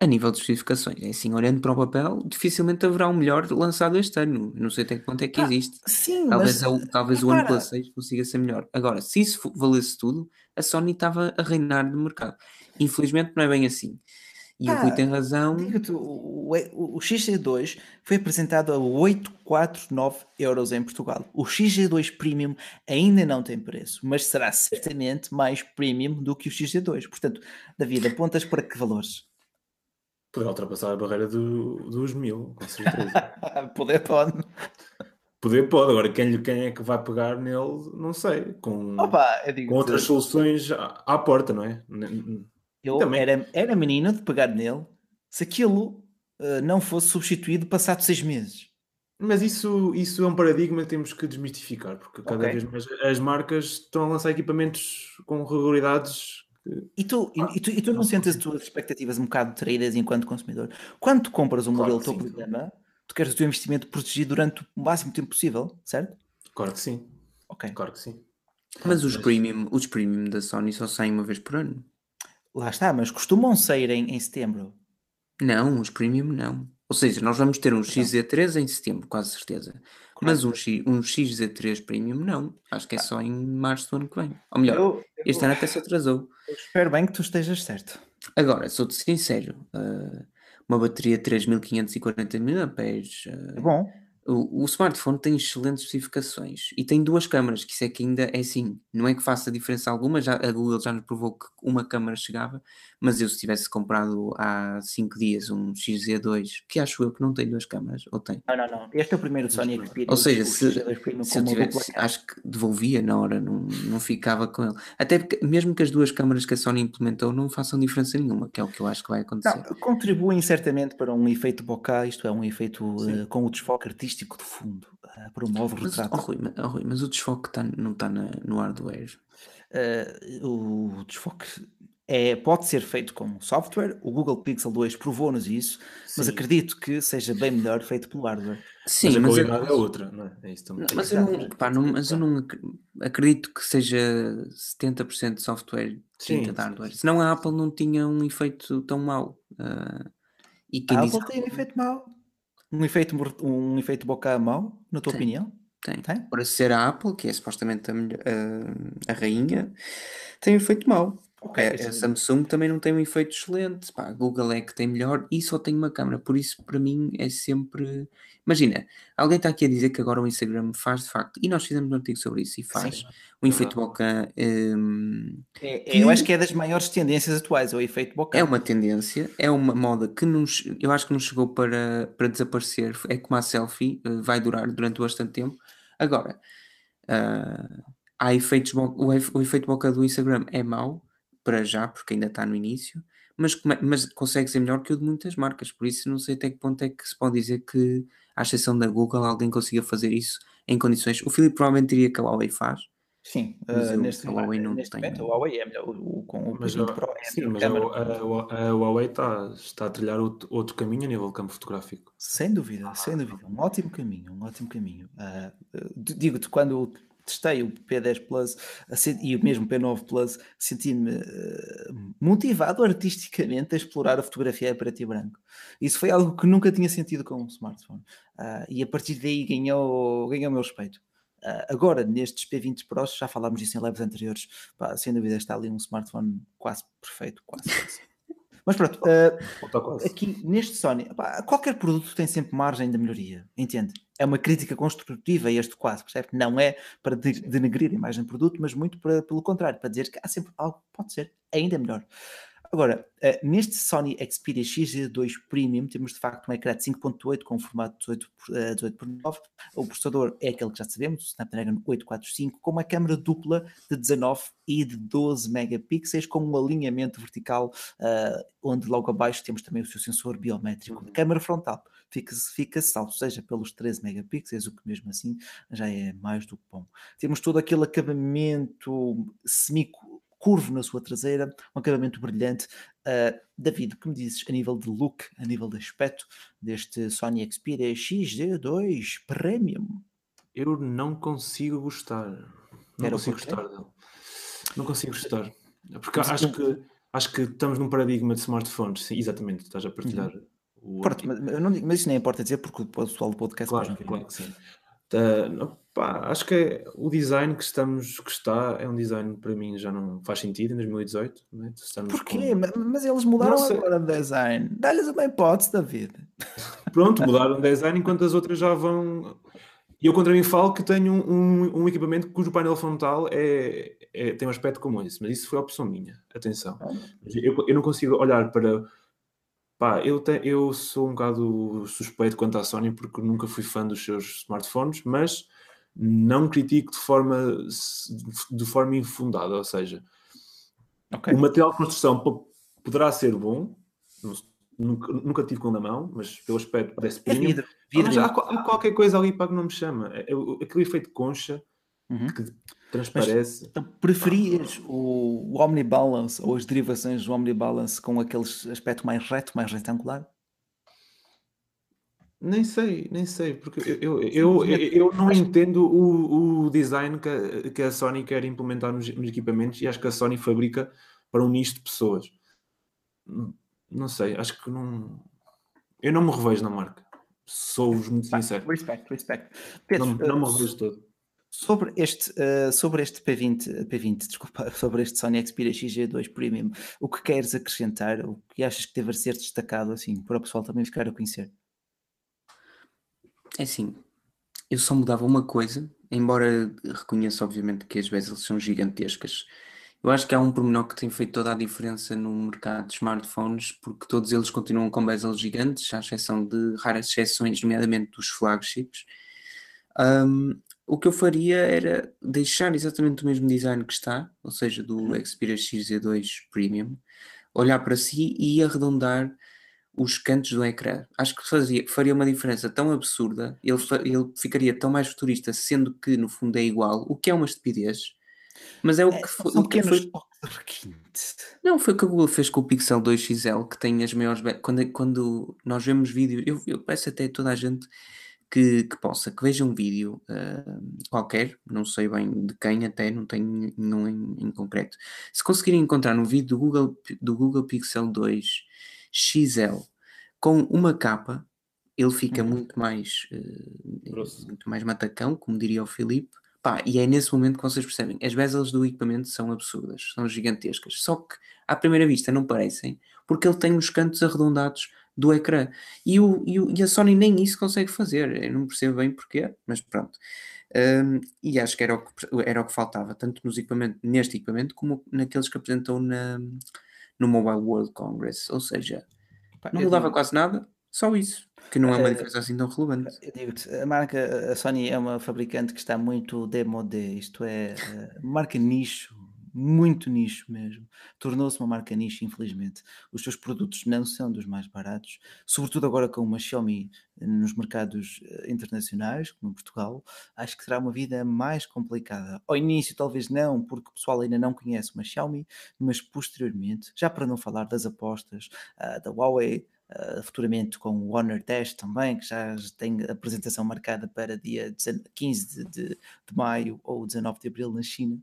a nível de especificações. É assim, olhando para o papel, dificilmente haverá um melhor lançado este ano. Não sei até que ponto é que Ah, existe. Sim, Talvez, mas o, talvez o repara, OnePlus 6 consiga ser melhor. Agora, se isso valesse tudo, a Sony estava a reinar no mercado. Infelizmente não é bem assim. E o Rui Ah, tem razão. O, o, o XG2 foi apresentado a 849 euros em Portugal. O XG2 Premium ainda não tem preço, mas será certamente mais premium do que o XG2. Portanto, David, apontas para que valores? Poderá ultrapassar a barreira do- dos mil, com certeza. [laughs] Poder pode. Poder pode, agora quem, quem é que vai pegar nele, não sei. Com, Opa, com outras soluções à, à porta, não é? Eu também. era, era menino de pegar nele se aquilo eh, não fosse substituído passado seis meses. Mas isso, isso é um paradigma que temos que desmistificar, porque cada Ok. vez mais as marcas estão a lançar equipamentos com regularidades. E tu, e- e tu, e tu não não sentes as tuas expectativas um bocado traídas enquanto consumidor? Quando tu compras um Claro modelo topo de gama, tu queres o teu investimento protegido durante o máximo tempo possível, certo? Claro que sim, Ok. claro que sim. Mas os Mas- premium, os premium da Sony só saem uma vez por ano. Lá está, mas costumam sair em, em setembro. Não, os premium não. Ou seja, nós vamos ter um XZ3 em setembro, quase certeza. Mas um, X, um XZ3 premium não. Acho que é só em março do ano que vem. Ou melhor, Eu, este ano até se atrasou. eu espero bem que tu estejas certo. Agora, sou-te sincero, ah, uma bateria de 3540 mAh, É bom. O, o smartphone tem excelentes especificações e tem duas câmaras, que isso é que ainda é assim, não é que faça diferença alguma, já, a Google já nos provou que uma câmara chegava, mas eu se tivesse comprado há 5 dias um XZ2, que acho eu que não tem duas câmaras, ou tem? Não, não, não. Este é o primeiro Sony Xperia. Ou seja, se, XG2 Premium se eu tivesse, acho que devolvia na hora, não, não ficava com ele. Até porque, mesmo que as duas câmaras que a Sony implementou não façam diferença nenhuma, que é o que eu acho que vai acontecer. Não, contribuem certamente para um efeito bokeh, isto é, um efeito eh, com o desfoque artístico de fundo. eh, promove o Mas, retrato. oh, Rui, mas, oh, Rui, mas o desfoque tá- não está no hardware. Eh, o desfoque é, pode ser feito com software, o Google Pixel 2 provou-nos isso, mas Sim. acredito que seja bem melhor feito pelo hardware. Sim, mas a mas, eu- qualidade é outra, não é? É isso também. Não, mas eu não, pá, não- mas eu não ac- acredito que seja 70% de software, Sim, 30% de hardware. Senão a Apple não tinha um efeito tão mau. Ah, e quem A diz Apple tem um efeito mau. Um efeito, um efeito bokeh mau, na tua Tem. opinião? tem. Tem? Para ser a Apple, que é supostamente a, a- a rainha, tem um efeito mau. Okay, a, a, Samsung também não tem um efeito excelente, pá, a Google é que tem melhor e só tem uma câmera, por isso para mim é sempre. Imagina, alguém está aqui a dizer que agora o Instagram faz de facto, e nós fizemos um artigo sobre isso, e faz Sim. o efeito boca. Um, é, é, eu acho que é das maiores tendências atuais, o efeito boca. É uma tendência, é uma moda que nos, eu acho que não chegou para, para desaparecer, é como a selfie, eh, vai durar durante bastante tempo. Agora, uh, há efeitos, o, o efeito boca do Instagram é mau para já, porque ainda está no início, mas, mas consegue ser melhor que o de muitas marcas, por isso não sei até que ponto é que se pode dizer que, à exceção da Google, alguém consiga fazer isso em condições. O Filipe provavelmente diria que a Huawei faz. Sim, uh, neste, a Huawei não neste tem. Momento, a Huawei é melhor, o, com o mas, a, Pro é sim, mas a, a, a, Huawei está, está a trilhar outro, outro caminho a nível de campo fotográfico. Sem dúvida, sem dúvida, um ótimo caminho, um ótimo caminho. Uh, Digo-te, quando testei o P10 Plus e o mesmo P9 Plus, senti-me uh, motivado artisticamente a explorar a fotografia a preto e branco. Isso foi algo que nunca tinha sentido com um smartphone. Uh, e a partir daí ganhou, ganhou o meu respeito. Uh, agora, nestes P20 Pros, já falámos disso em lives anteriores, pá, sem dúvida está ali um smartphone quase perfeito, quase. Mas pronto, uh, aqui neste Sony, qualquer produto tem sempre margem de melhoria, entende? É uma crítica construtiva este quadro, percebe? Não é para denegrir a imagem do produto, mas muito para, pelo contrário, para dizer que há sempre algo que pode ser ainda melhor. Agora, uh, neste Sony Xperia XZ2 Premium temos de facto um ecrã de 5.8 com formato 18 por, uh, 18 por 9. O processador é aquele que já sabemos, o Snapdragon 845, com uma câmera dupla de 19 e de 12 megapixels, com um alinhamento vertical, uh, onde logo abaixo temos também o seu sensor biométrico. Uhum. Câmera frontal fica-se fica salvo, seja pelos 13 megapixels, o que mesmo assim já é mais do que bom. Temos todo aquele acabamento semi curvo na sua traseira, um acabamento brilhante. Uh, David, o que me dizes a nível de look, a nível de aspecto deste Sony Xperia XZ2 Premium? Eu não consigo gostar. Não Era consigo gostar dele. Não consigo gostar. Porque mas, acho que, acho que estamos num paradigma de smartphones. Sim, exatamente, estás a partilhar. Uhum. Pronto, mas, não, mas isso nem importa dizer porque o pessoal do podcast claro, claro que sim. Uh, pá, acho que é, o design que estamos que está é um design para mim já não faz sentido em 2018. Né? Porquê? Com... Mas eles mudaram agora o design. Dá-lhes uma hipótese da vida. [laughs] Pronto, mudaram o design enquanto as outras já vão. E eu contra mim falo que tenho um, um equipamento cujo painel frontal é, é, tem um aspecto como esse, mas isso foi a opção minha. Atenção. Ah. Eu, eu não consigo olhar para Pá, eu, te, eu sou um bocado suspeito quanto à Sony porque nunca fui fã dos seus smartphones, mas não critico de forma, de forma infundada, ou seja, okay. o material de construção poderá ser bom, nunca, nunca tive com na mão, mas pelo aspecto parece é. Há, há, qualquer coisa ali para que não me chama. É, é, aquele efeito concha uhum. que transparece. Mas, então, preferias o, o Omnibalance ou as derivações do Omnibalance com aquele aspecto mais reto, mais retangular? Nem sei, nem sei, porque eu, eu, eu, eu não entendo o, o design que a, que a Sony quer implementar nos, nos, equipamentos e acho que a Sony fabrica para um nicho de pessoas. Não sei, acho que não. Eu não me revejo na marca. Sou-vos muito sincero. Respect, respect. Pedro, não, não me uh, revejo todo. Sobre este, uh, sobre este P20, P20, desculpa, [laughs] sobre este Sony Xperia XG2 Premium, o que queres acrescentar? O que achas que deve ser destacado assim, para o pessoal também ficar a conhecer? É assim, eu só mudava uma coisa, embora reconheça obviamente que as bezels são gigantescas. Eu acho que há um pormenor que tem feito toda a diferença no mercado de smartphones, porque todos eles continuam com bezels gigantes, à exceção de raras exceções, nomeadamente dos flagships. Um, o que eu faria era deixar exatamente o mesmo design que está, ou seja, do uhum. Xperia XZ2 Premium, olhar para si e arredondar os cantos do ecrã. Acho que fazia, faria uma diferença tão absurda, ele, ele ficaria tão mais futurista, sendo que no fundo é igual, o que é uma estupidez. Mas é o é, que foi. O que foi... Não, foi o que a Google fez com o Pixel 2 XL, que tem as maiores. Quando, quando nós vemos vídeos, eu, eu peço até a toda a gente que, que possa, que veja um vídeo uh, qualquer, não sei bem de quem até, não tenho nenhum em, em, concreto. Se conseguirem encontrar um vídeo do Google, do Google Pixel 2 XL com uma capa, ele fica uhum. muito mais uh, muito mais matacão, como diria o Filipe, Pá, e é nesse momento que vocês percebem, as bezels do equipamento são absurdas, são gigantescas, só que à primeira vista não parecem, porque ele tem os cantos arredondados do ecrã. E, o, e, o, e a Sony nem isso consegue fazer, eu não percebo bem porquê, mas pronto. Um, e acho que era o que, era o que faltava, tanto nos equipamento, neste equipamento como naqueles que apresentou na, no Mobile World Congress, ou seja, Pá, não mudava digo, quase nada, só isso, que não é uma diferença assim tão relevante. Eu digo-te, a marca, a Sony é uma fabricante que está muito demodé, isto é, marca nicho, muito nicho mesmo. Tornou-se uma marca nicho, infelizmente. Os seus produtos não são dos mais baratos, sobretudo agora com uma Xiaomi nos mercados eh, internacionais, como em Portugal, acho que será uma vida mais complicada. Ao início, talvez não, porque o pessoal ainda não conhece uma Xiaomi, mas posteriormente, já para não falar das apostas uh, da Huawei, Uh, futuramente com o Honor 10 também, que já tem apresentação marcada para dia 15 de, de, de, maio ou 19 de abril na China.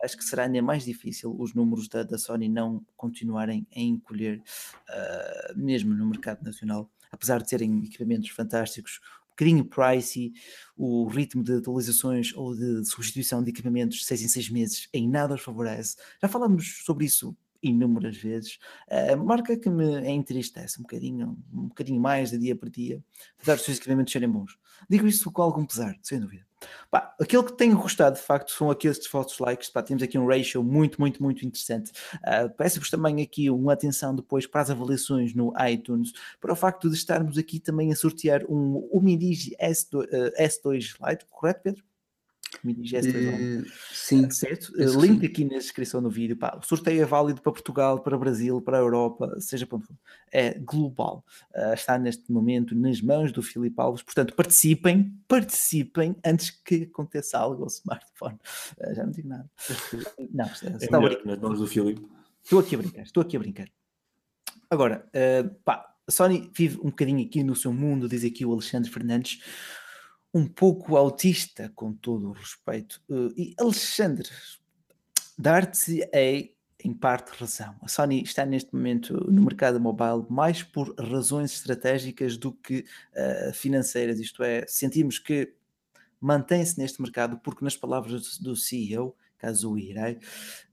Acho que será ainda mais difícil os números da, da Sony não continuarem a encolher, uh, mesmo no mercado nacional, apesar de serem equipamentos fantásticos. Um bocadinho pricey, o ritmo de atualizações ou de substituição de equipamentos 6 em 6 meses em nada os favorece. Já falamos sobre isso inúmeras vezes, a marca que me entristece um bocadinho, um bocadinho mais de dia para dia, apesar dos seus equipamentos serem bons. Digo isso com algum pesar, sem dúvida. Pá, aquilo que tenho gostado de facto são aqueles falsos likes. Pá, temos aqui um ratio muito, muito, muito interessante. Uh, Peço-vos também aqui uma atenção depois para as avaliações no iTunes, para o facto de estarmos aqui também a sortear um Umidigi S2, uh, S2 Lite, correto, Pedro? Mini gestos. Uh, sim. Certo? Uh, link sim. aqui na descrição do vídeo. Pá, o sorteio é válido para Portugal, para Brasil, para a Europa, seja para onde for. É global. Uh, está neste momento nas mãos do Filipe Alves. Portanto, participem, participem antes que aconteça algo ao smartphone. Já não digo nada. não, é está melhor, nas mãos do Filipe. Estou aqui a brincar, estou aqui a brincar. Agora, pá, a Sony vive um bocadinho aqui no seu mundo, diz aqui o Alexandre Fernandes um pouco autista, com todo o respeito. Uh, e Alexandre, dar-te é em parte razão. A Sony está neste momento no mercado mobile mais por razões estratégicas do que uh, financeiras, isto é, sentimos que mantém-se neste mercado porque, nas palavras do CEO, Kazuo Hirai,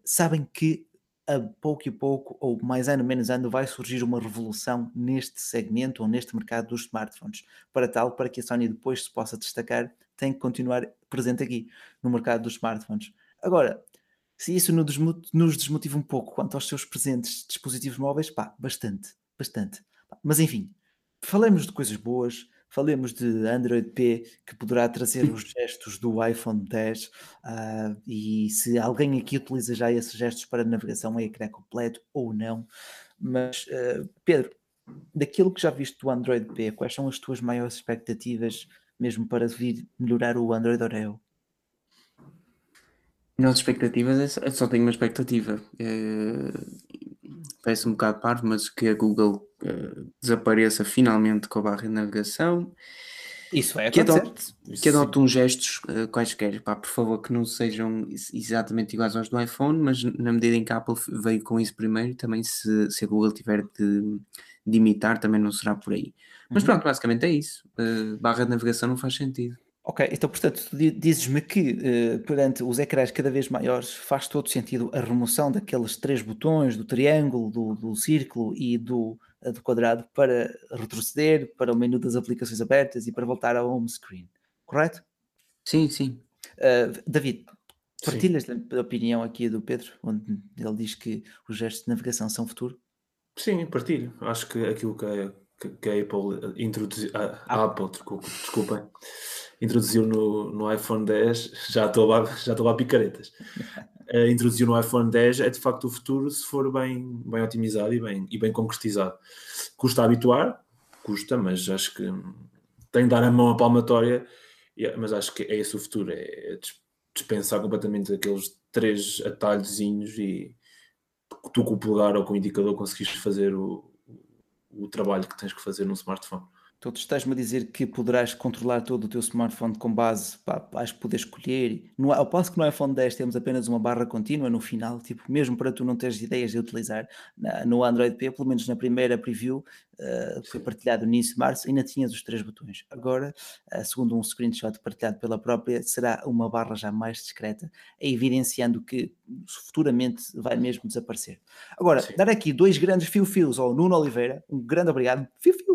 sabem que a pouco e pouco, ou mais ano menos ano, vai surgir uma revolução neste segmento ou neste mercado dos smartphones. Para tal, para que a Sony depois se possa destacar, tem que continuar presente aqui no mercado dos smartphones. Agora, se isso nos desmotiva um pouco quanto aos seus presentes dispositivos móveis, pá, bastante, bastante. Mas enfim, falemos de coisas boas, Falemos de Android P, que poderá trazer os gestos do iPhone 10 uh, ah, e se alguém aqui utiliza já esses gestos para navegação em ecrã completo ou não. Mas, uh, Pedro, daquilo que já viste do Android P, quais são as tuas maiores expectativas mesmo para vir melhorar o Android Oreo? Minhas expectativas, é só tenho uma expectativa. É, parece um bocado parvo, mas que a Google uh, desapareça finalmente com a barra de navegação. Isso é que adote, que adote uns gestos uh, quaisquer, pá, por favor, que não sejam exatamente iguais aos do iPhone, mas na medida em que a Apple veio com isso primeiro, também se, se a Google tiver de, de imitar, também não será por aí. Mas uhum. pronto, basicamente é isso. Uh, barra de navegação não faz sentido. Ok, então portanto dizes-me que uh, perante os ecrãs cada vez maiores faz todo sentido a remoção daqueles três botões, do triângulo, do, do círculo e do, do quadrado para retroceder para o menu das aplicações abertas e para voltar ao home screen, correto? Sim, sim. Uh, David, partilhas sim. a opinião aqui do Pedro, onde ele diz que os gestos de navegação são futuro? Sim, partilho. Acho que aquilo que que a Apple introduziu, a, a ah. Apple, desculpem introduziu no, no iPhone 10, já estou a, já estou a picaretas, uh, [laughs] introduziu no iPhone 10 é de facto o futuro se for bem, bem otimizado e bem, e bem concretizado. Custa habituar, custa, mas acho que tem de dar a mão à palmatória, mas acho que é esse o futuro, é dispensar completamente aqueles três atalhozinhos e tu com o polegar ou com o indicador conseguiste fazer o, o trabalho que tens que fazer num smartphone. Então, tu estás-me a dizer que poderás controlar todo o teu smartphone com base, pá, acho que poder escolher. No, ao passo que no iPhone 10 temos apenas uma barra contínua no final, tipo, mesmo para tu não teres ideias de utilizar, na, no Android P, pelo menos na primeira preview, uh, foi partilhado no início de março, ainda tinhas os três botões. Agora, uh, segundo um screenshot partilhado pela própria, será uma barra já mais discreta, evidenciando que futuramente vai mesmo desaparecer. Agora, Sim. dar aqui dois grandes fio-fios ao Nuno Oliveira, um grande obrigado, fio-fio,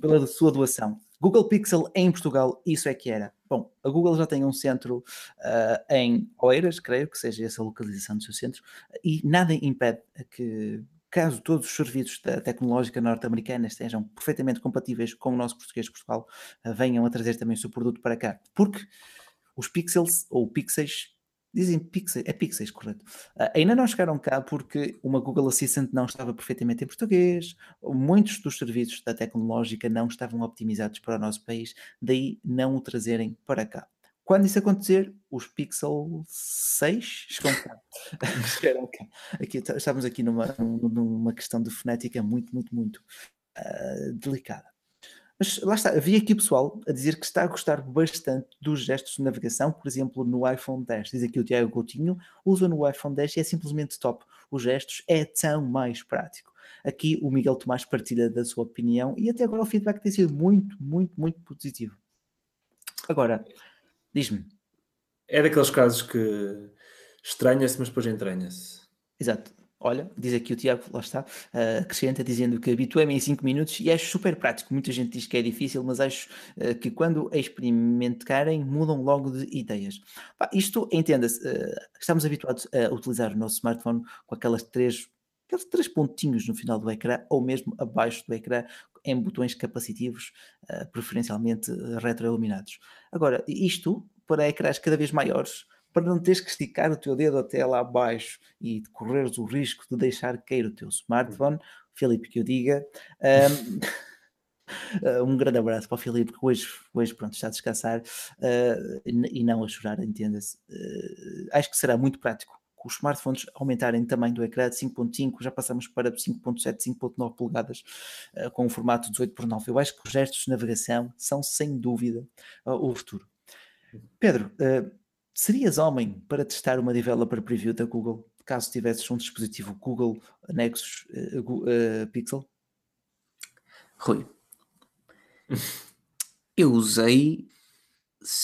pela sua doação. Google Pixel em Portugal, isso é que era. Bom, a Google já tem um centro uh, em Oeiras, creio que seja essa a localização do seu centro, e nada impede que, caso todos os serviços da tecnológica norte-americana estejam perfeitamente compatíveis com o nosso português de Portugal, uh, venham a trazer também o seu produto para cá. Porque os pixels ou pixels Dizem pixels, é pixels, correto. Uh, ainda não chegaram cá porque uma Google Assistant não estava perfeitamente em português, muitos dos serviços da tecnológica não estavam optimizados para o nosso país, daí não o trazerem para cá. Quando isso acontecer, os Pixel 6 chegam cá. [laughs] chegaram cá. Aqui, estamos aqui numa, numa questão de fonética muito, muito, muito uh, delicada. Mas lá está, havia aqui pessoal a dizer que está a gostar bastante dos gestos de navegação, por exemplo, no iPhone 10. Diz aqui o Tiago Coutinho, usa no iPhone 10 e é simplesmente top. Os gestos é tão mais prático. Aqui o Miguel Tomás partilha da sua opinião e até agora o feedback tem sido muito, muito, muito positivo. Agora, diz-me. É daqueles casos que estranha-se, mas depois entranha-se. Exato. Olha, diz aqui o Tiago, lá está, uh, acrescenta dizendo que habituei-me em 5 minutos e acho super prático. Muita gente diz que é difícil, mas acho uh, que quando experimentarem mudam logo de ideias. Pá, isto, entenda-se, uh, estamos habituados a utilizar o nosso smartphone com aquelas três, aqueles três pontinhos no final do ecrã ou mesmo abaixo do ecrã em botões capacitivos, preferencialmente retroiluminados. Agora, isto para ecrãs cada vez maiores para não teres que esticar o teu dedo até lá abaixo e correres o risco de deixar cair o teu smartphone. Filipe, que eu diga. Um, [laughs] um grande abraço para o Filipe, que hoje, hoje pronto, está a descansar uh, e não a chorar, entenda-se. Uh, acho que será muito prático com os smartphones aumentarem o tamanho do ecrã de 5.5, já passamos para 5.7, 5.9 polegadas uh, com o formato 18 por 9. Eu acho que os gestos de navegação são sem dúvida o futuro. Pedro, Serias homem para testar uma developer preview da Google, caso tivesses um dispositivo Google Nexus uh, uh, Pixel? Rui, eu usei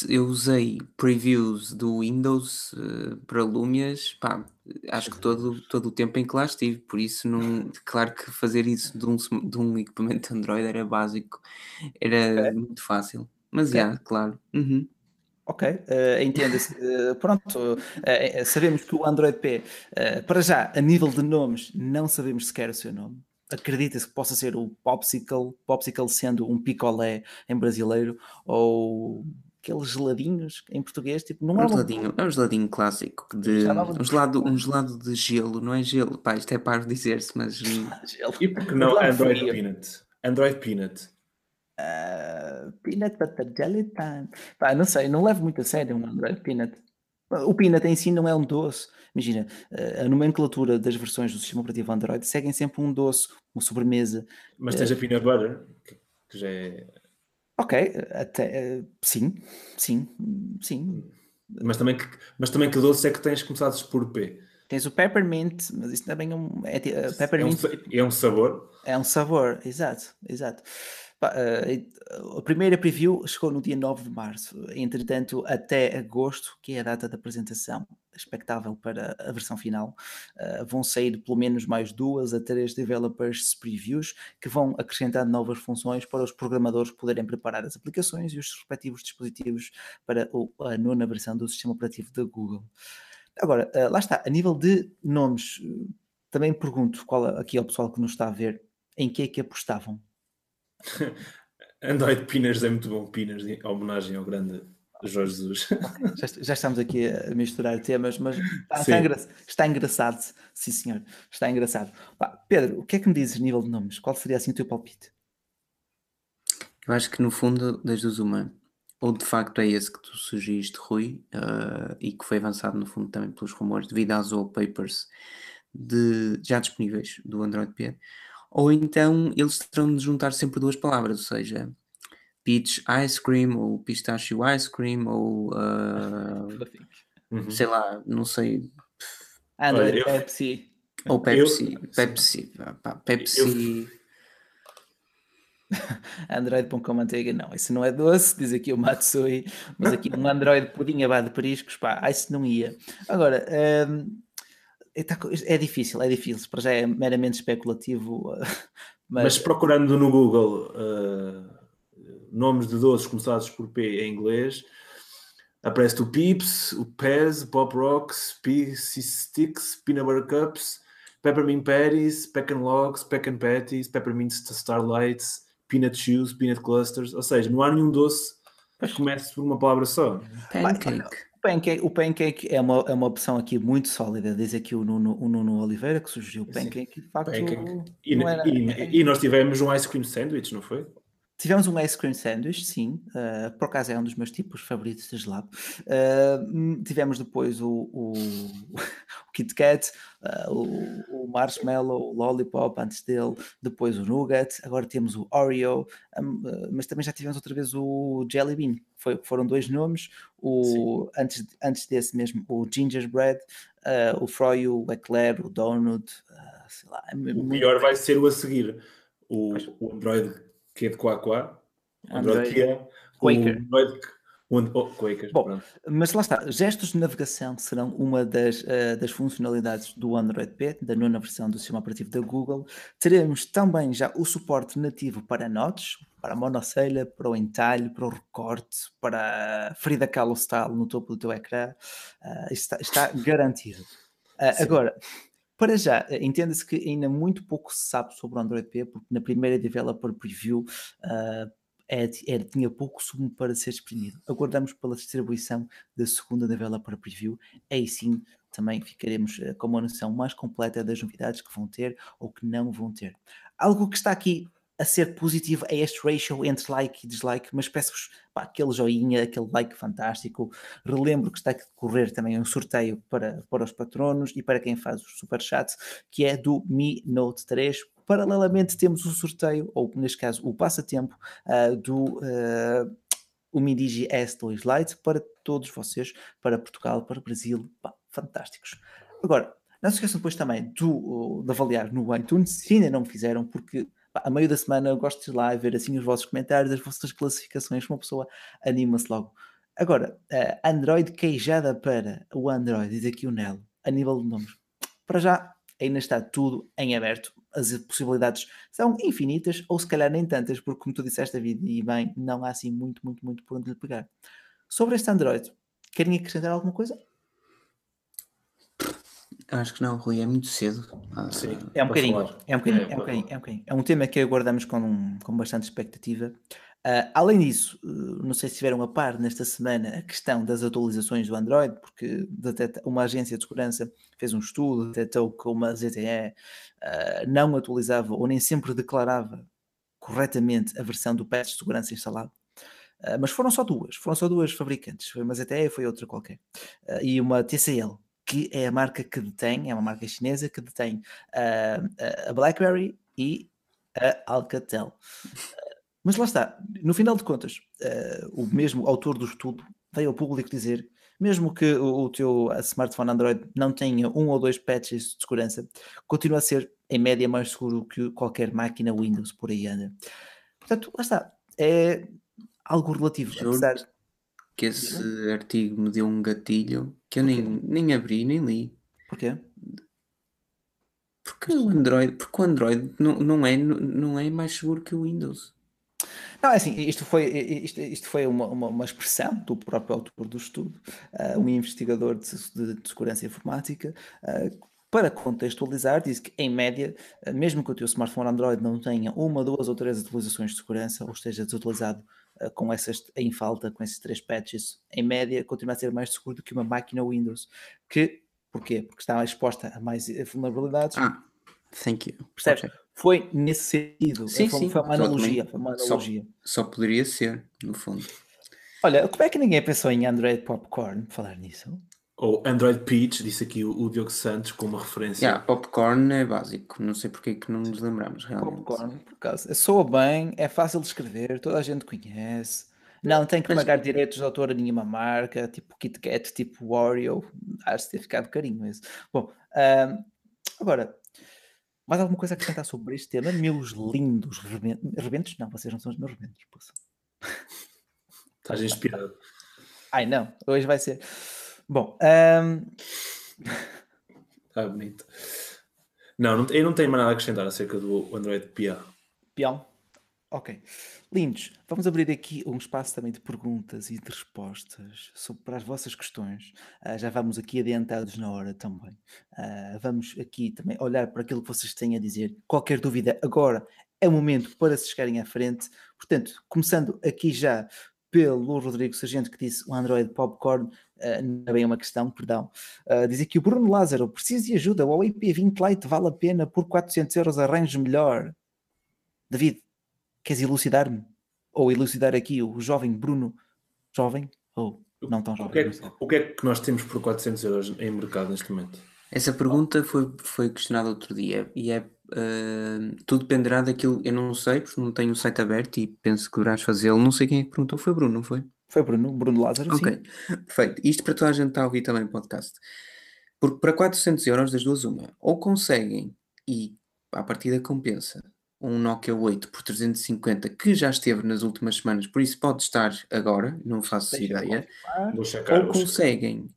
eu usei previews do Windows uh, para Lumias, pá, acho que todo, todo o tempo em que lá estive, por isso não, claro que fazer isso de um, de um equipamento Android era básico, era é. muito fácil, mas já, yeah, claro. Uhum. Ok, uh, entenda-se. Uh, pronto, uh, sabemos que o Android P, para já, a nível de nomes, não sabemos sequer o seu nome. Acredita-se que possa ser o Popsicle, Popsicle sendo um picolé em brasileiro, ou aqueles geladinhos em português, tipo, não é um geladinho, é um geladinho clássico de um gelado, um gelado de gelo, não é gelo, pá, isto é para dizer-se, mas [laughs] gelo. E porque não Android Peanut? Android Peanut. Uh, peanut Butter Jelly Time. Pá, não sei, não levo muito a sério um Android Peanut. O Peanut em si não é um doce. Imagina, a nomenclatura das versões do sistema operativo Android seguem sempre um doce, uma sobremesa. Mas tens a Peanut Butter, que já é. Ok, até, sim, sim, sim. Mas também, que, mas também que doce é que tens começados por P? Tens o peppermint, mas isso também é um. É, peppermint é um, é um sabor? É um sabor, exato, exato. Eh, a primeira preview chegou no dia 9 de março, entretanto, até agosto, que é a data da apresentação expectável para a versão final, uh, vão sair pelo menos mais duas a três developers previews que vão acrescentar novas funções para os programadores poderem preparar as aplicações e os respectivos dispositivos para a nona versão do sistema operativo da Google. Agora, uh, lá está, a nível de nomes, também pergunto qual, aqui ao pessoal que nos está a ver, em que é que apostavam? [laughs] Android Pinas é muito bom, Pinas, em homenagem ao grande Jorge Jesus. Já, já, estamos aqui a misturar temas, mas está, está, engra está engraçado, sim senhor, está engraçado. Pedro, o que é que me dizes nível de nomes? Qual seria assim o teu palpite? Eu acho que no fundo, desde o Zuma, ou de facto é esse que tu sugeriste, Rui, uh, e que foi avançado no fundo também pelos rumores devido às wallpapers de, já disponíveis do Android P, Ou então eles terão de juntar sempre duas palavras, ou seja, peach ice cream, ou pistachio ice cream, ou uh, sei lá, não sei. Android eu... Pepsi. Ou Pepsi. Eu... Pepsi. Pá, Pepsi. Eu... [laughs] Android pão com manteiga, não, isso não é doce, diz aqui o Matsui, mas aqui um Android pudim abado de periscos, pá, isso não ia. Agora, hum, é, tá é, difícil, é difícil, para já é meramente especulativo. [laughs] Mas, mas procurando no Google uh, nomes de doces começados por P em inglês, aparece o Pips, o Pez, Pop Rocks, Pixie Sticks, Peanut Butter Cups, Peppermint Patties, Pecan Logs, Pecan Patties, Peppermint Starlights, Peanut Chews, Peanut Clusters, ou seja, não há nenhum doce que comece por uma palavra só. Pancake pancake, o pancake é uma, é uma opção aqui muito sólida. Diz aqui o Nuno, o Nuno Oliveira que sugeriu o pancake. De facto, pancake. E, era, e, e, nós tivemos um ice cream sandwich, não foi? Tivemos um ice cream sandwich, sim. Uh, por acaso é um dos meus tipos favoritos de gelado. Uh, tivemos depois o, o, [laughs] o Kit Kat, uh, o, o, Marshmallow, o Lollipop antes dele, depois o Nougat, agora temos o Oreo, um, mas também já tivemos outra vez o Jelly Bean. Foi, foram dois nomes. O, antes, antes desse mesmo, o Gingerbread, o Froyo, o Eclair, o Donut. sei lá, é o melhor vai ser o a seguir. O, o Android que é de Quaquá, Android é Quaker. Android, oh, Quaker. Bom, mas lá está, gestos de navegação serão uma das, uh, das funcionalidades do Android P, da nona versão do sistema operativo da Google. Teremos também já o suporte nativo para notes, para a monocelha, para o entalhe, para o recorte, para a Frida Kahlo style no topo do teu ecrã. Uh, está, está garantido. Uh, agora, para já, eh, entenda-se que ainda muito pouco se sabe sobre o Android P, porque na primeira developer preview uh, tinha pouco sumo para ser exprimido. Aguardamos pela distribuição da segunda developer preview, aí sim também ficaremos uh, com uma noção mais completa das novidades que vão ter ou que não vão ter. Algo que está aqui a ser positivo é este ratio entre like e dislike, mas peço-vos aquele joinha, aquele like fantástico. Relembro que está a decorrer também um sorteio para, para os patronos e para quem faz os superchats, que é do Mi Note 3. Paralelamente temos o sorteio, ou neste caso o passatempo, uh, do uh, o Mi Digi S2 Lite para todos vocês, para Portugal, para o Brasil, pá, fantásticos. Agora, não se esqueçam depois também do, de avaliar no iTunes, se ainda não o fizeram, porque a meio da semana eu gosto de ir lá ver assim os vossos comentários, as vossas classificações, uma pessoa anima-se logo. Agora, uh, Android queijada para o Android, diz aqui o Nelo, a nível de números. Para já, ainda está tudo em aberto. As possibilidades são infinitas, ou se calhar nem tantas, porque como tu disseste, David, e bem, não há assim muito, muito, muito por onde lhe pegar. Sobre este Android, querem acrescentar alguma coisa? Acho que não, Rui, é muito cedo. Ah, Sim, é um bocadinho, é um bocadinho, é, é, um bocadinho, é um bocadinho. É um tema que aguardamos com, com bastante expectativa. Uh, além disso, uh, não sei se tiveram a par nesta semana a questão das atualizações do Android, porque uma agência de segurança fez um estudo, detectou que uma ZTE uh, ah, não atualizava ou nem sempre declarava corretamente a versão do patch de segurança instalado. mas foram só duas, foram só duas fabricantes, foi uma ZTE e foi outra qualquer, e uma TCL, que é a marca que detém, é uma marca chinesa que detém uh, a BlackBerry e a Alcatel. Mas lá está, no final de contas, uh, o mesmo autor do estudo veio ao público dizer, mesmo que o, o teu smartphone Android não tenha um ou dois patches de segurança, continua a ser em média mais seguro que qualquer máquina Windows por aí anda. Portanto, lá está, é algo relativo, apesar que esse artigo me deu um gatilho que eu nem, nem abri, nem li. Porquê? Porque o Android, porque o Android não, não, é, não é mais seguro que o Windows. Não, é assim, isto foi, isto, isto foi uma, uma, uma, expressão do próprio autor do estudo, uh, um investigador de, de, de segurança informática, uh, para contextualizar, diz que em média, uh, mesmo que o teu smartphone Android não tenha uma, duas ou três atualizações de segurança ou esteja desatualizado eh, com essas em falta, com esses três patches, em média, continua a ser mais seguro do que uma máquina Windows. Que, porquê? Porque está exposta a mais vulnerabilidades. Ah, thank you. Percebes? Okay. Foi nesse sentido. Sim, foi, sim. foi uma analogia. Foi uma analogia. Só, só, poderia ser, no fundo. Olha, como é que ninguém pensou em Android Popcorn? Falar nisso. Ou Android Peach, disse aqui o, o Diogo Santos com uma referência. Yeah, popcorn é básico, não sei porque é que não nos lembramos realmente. Popcorn, por acaso. Soa bem, é fácil de escrever, toda a gente conhece. Não tem que Mas- pagar direitos de autor a nenhuma marca, tipo Kit Kat, tipo Wario. Acho que ter ficado carinho esse. Bom, agora, mais alguma coisa a acrescentar sobre este tema? Meus lindos rebentos. Rebentos? Não, vocês não são os meus rebentos. poça. Estás inspirado. Ai, não, hoje vai ser. Bom, ahm, Está bonito. Não, eu não tenho mais nada a acrescentar acerca do Android PA. peão. Ok. Lindos, vamos abrir aqui um espaço também de perguntas e de respostas sobre para as vossas questões. Ah, já vamos aqui adiantados na hora também. Ah, vamos aqui também olhar para aquilo que vocês têm a dizer. Qualquer dúvida, agora é o momento para se chegarem à frente. Portanto, começando aqui já pelo Rodrigo Sargento que disse o Android Popcorn, ah, não é bem uma questão, perdão. Ah, diz aqui o Bruno Lázaro, preciso de ajuda, o Huawei P20 Lite vale a pena por 400 euros arranjo melhor. David, queres elucidar-me? Ou elucidar aqui o jovem Bruno? Jovem? Ou não tão O jovem? que, é, que- o que é que nós temos por 400 euros em mercado neste momento? Essa pergunta foi, foi questionada outro dia e é eh, tudo dependerá daquilo, eu não sei, porque não tenho o site aberto e penso que deverás fazê-lo. Não sei quem é que perguntou, foi Bruno, não foi? Foi Bruno, Bruno Lázaro, Ok, sim. perfeito. Isto para toda a gente está a ouvir também o podcast. Porque para 400 euros, das duas, uma, ou conseguem, e à partida compensa, um Nokia 8 por 350, que já esteve nas últimas semanas, por isso pode estar agora, não faço ideia. checar. Ou vou checar. conseguem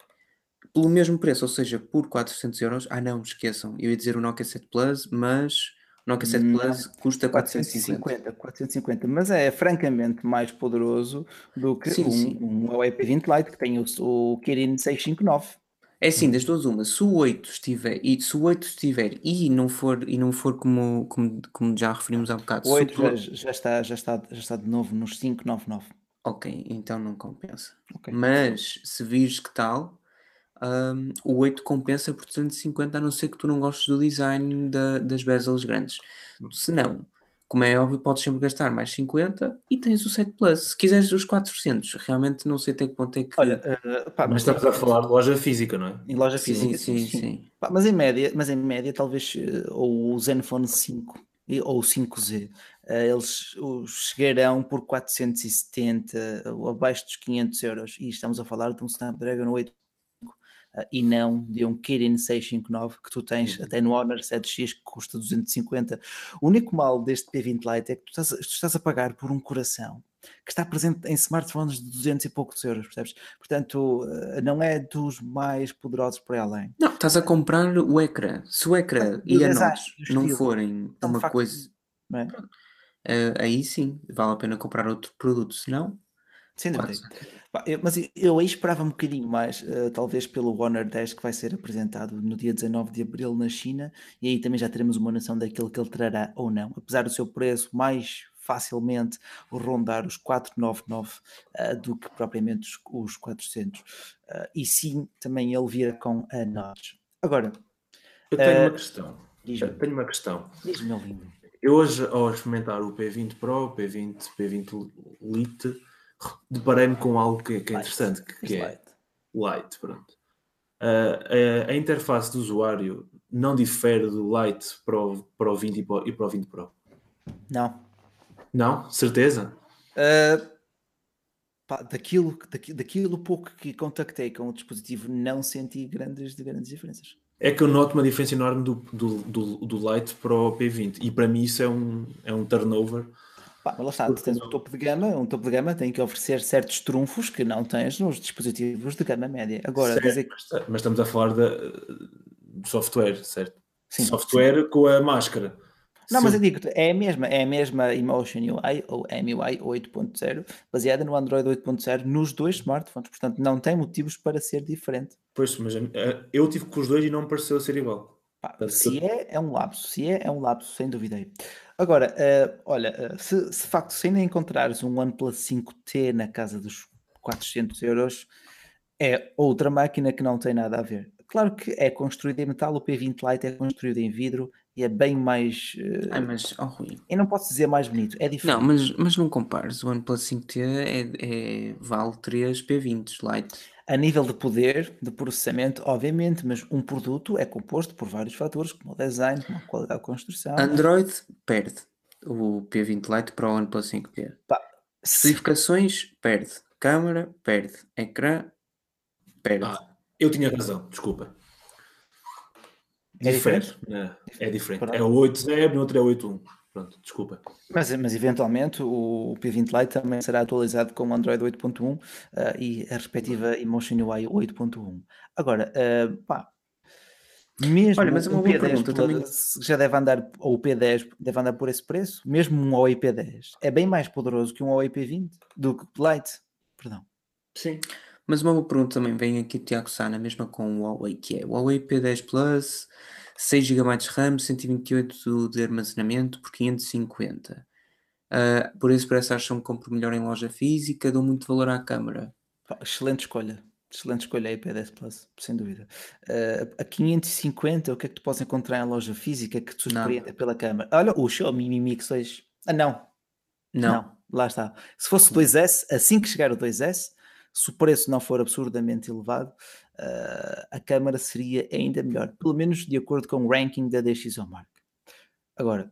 pelo mesmo preço, ou seja, por 400 euros. Ah, não, esqueçam, eu ia dizer o Nokia 7 Plus, mas Nokia 7 Não. Plus custa 450. 450, 450, mas é francamente mais poderoso do que Sim, um, sim. um Huawei P20 Lite que tem o, o Kirin 659. É assim, das duas uma, se o 8 estiver e se o 8 estiver e não for e não for como, como, como já referimos há bocado, O 8 super- já, já está, já, está, já está de novo nos 599. ok, então não compensa. Ok. Mas se vires que tal, hum, o 8 compensa por 350, a não ser que tu não gostes do design da- das bezels grandes. Se não, como é óbvio, podes sempre gastar mais 50 e tens o 7 Plus. Se quiseres os 400, realmente não sei até que ponto é que. Olha, eh, pá, Mas estamos a falar de loja física, não é? em loja sim, física, sim, sim. Pá, mas em média, mas em média talvez eh, ou o Zenfone 5 e- ou o 5Z, eh, eles os chegarão por 470 ou abaixo dos 500 euros e estamos a falar de um Snapdragon 8 eh, e não de um Kirin 659 que tu tens até no Honor 7X que custa 250. O único mal deste P20 Lite é que tu estás, a- tu estás a pagar por um coração que está presente em smartphones de 200 e poucos euros, percebes? Portanto, eh, não é dos mais poderosos por além. Não, estás a comprar o ecrã. Se o ecrã E o e a nós não forem de uma facto- coisa, é? eh, aí sim, vale a pena comprar outro produto. Se não, Sem dúvida. mas eu- aí esperava um bocadinho mais, eh, talvez pelo Honor 10 que vai ser apresentado no dia 19 de abril na China, e aí também já teremos uma noção daquilo que ele trará ou não. Apesar do seu preço mais facilmente rondar os 499 eh, do que propriamente os, os 400. Eh, e sim, também ele vira com a nós. Agora, Eu tenho uma questão. tenho uma questão. diz-me, lindo. Eu hoje, ao experimentar o P20 Pro, P20, P20 Lite, deparei-me com algo que, que é interessante, que, que é. Lite, pronto. Ah, a, a interface do usuário não difere do Lite para o, para o 20 e para o, e para o 20 Pro. Não, Não? Certeza? Uh, pá, daquilo, daqui- daquilo pouco que contactei com o dispositivo, não senti grandes, grandes diferenças. É que eu noto uma diferença enorme do, do, do, do Lite para o P20 e para mim isso é um, é um turnover. Pá, lá está, tens um topo de gama, um topo de gama tem que oferecer certos trunfos que não tens nos dispositivos de gama média. Agora, Certo, dizer mas- estamos a falar do software, certo? sim, software com a máscara. Não, Se mas eu- digo, é a mesma, é a mesma Emotion UI ou MUI 8.0, baseada no Android 8.0 nos dois smartphones, portanto não tem motivos para ser diferente. Pois, mas eh, eu tive com os dois e não me pareceu ser igual. Pá, se é, é um lapso. Se é, é um lapso, sem dúvida. Agora, eh, olha, eh, se, se de facto se ainda encontrares um OnePlus 5T na casa dos 400 euros, é outra máquina que não tem nada a ver. Claro que é construída em metal, o P20 Lite é construído em vidro e é bem mais. eh, Ai, mas, oh Rui. eu não posso dizer mais bonito, é diferente. Não, mas, mas não compares. O OnePlus 5T é, é, vale 3 P20 Lite. A nível de poder, de processamento, obviamente, mas um produto é composto por vários fatores, como o design, como a qualidade de construção. Android perde o P20 Lite para o OnePlus 5P. Pá, Especificações, perde. Câmara, perde. Ecrã, perde. Ah, eu tinha razão, desculpa. É diferente? É, é diferente. É o 8.0, no outro é o 8.1. Pronto, desculpa. Mas, mas eventualmente o P20 Lite também será atualizado com o Android 8.1 uh, e a respectiva Emotion UI 8.1. Agora, uh, pá, mesmo Olha, mas é uma o P10 pergunta, também... já deve andar, ou o P10 deve andar por esse preço, mesmo um Huawei P10 é bem mais poderoso que um Huawei P20 do que Lite, perdão. Sim. Mas uma boa pergunta também vem aqui Tiago Sana, mesma com o Huawei, que é o Huawei P10 Plus, 6 GB de RAM, 128 de armazenamento por 550. Uh, por esse preço acham que compro melhor em loja física, dou muito valor à câmera. Excelente escolha. Excelente escolha aí, P10 Plus, sem dúvida. Uh, a 550, o que é que tu podes encontrar em loja física que te surpreenda pela câmera? Olha, o Xiaomi Mi Mix 2. Ah, não. não. Não, lá está. Se fosse 2S, assim que chegar o 2S, se o preço não for absurdamente elevado, uh, a câmara seria ainda melhor, pelo menos de acordo com o ranking da DxOMark. Agora,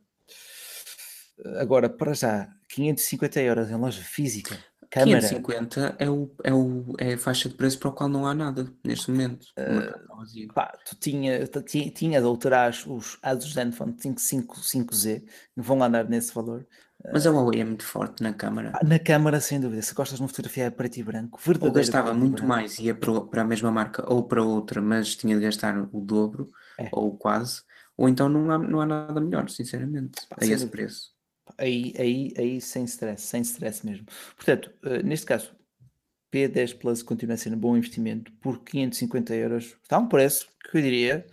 agora para já, 550 euros em loja física, câmara... 550 é, o, é, o, é a faixa de preço para o qual não há nada neste momento. Uh, pá, tu tinha, tinha, tinha de alterar os Asus Zenfone 55 5Z, vão andar nesse valor. Mas a Huawei é muito forte na câmara. Ah, na câmara, sem dúvida. Se gostas de uma fotografia preto e branco, verdadeiro. Ou gastava muito mais, ia para a mesma marca ou para outra, mas tinha de gastar o dobro, é. ou quase. Ou então não há, não há nada melhor, sinceramente, Pá, a esse dúvida. preço. Aí, aí, aí sem stress, sem stress mesmo. Portanto, uh, neste caso, P10 Plus continua a ser um bom investimento por 550 euros. Está um preço que eu diria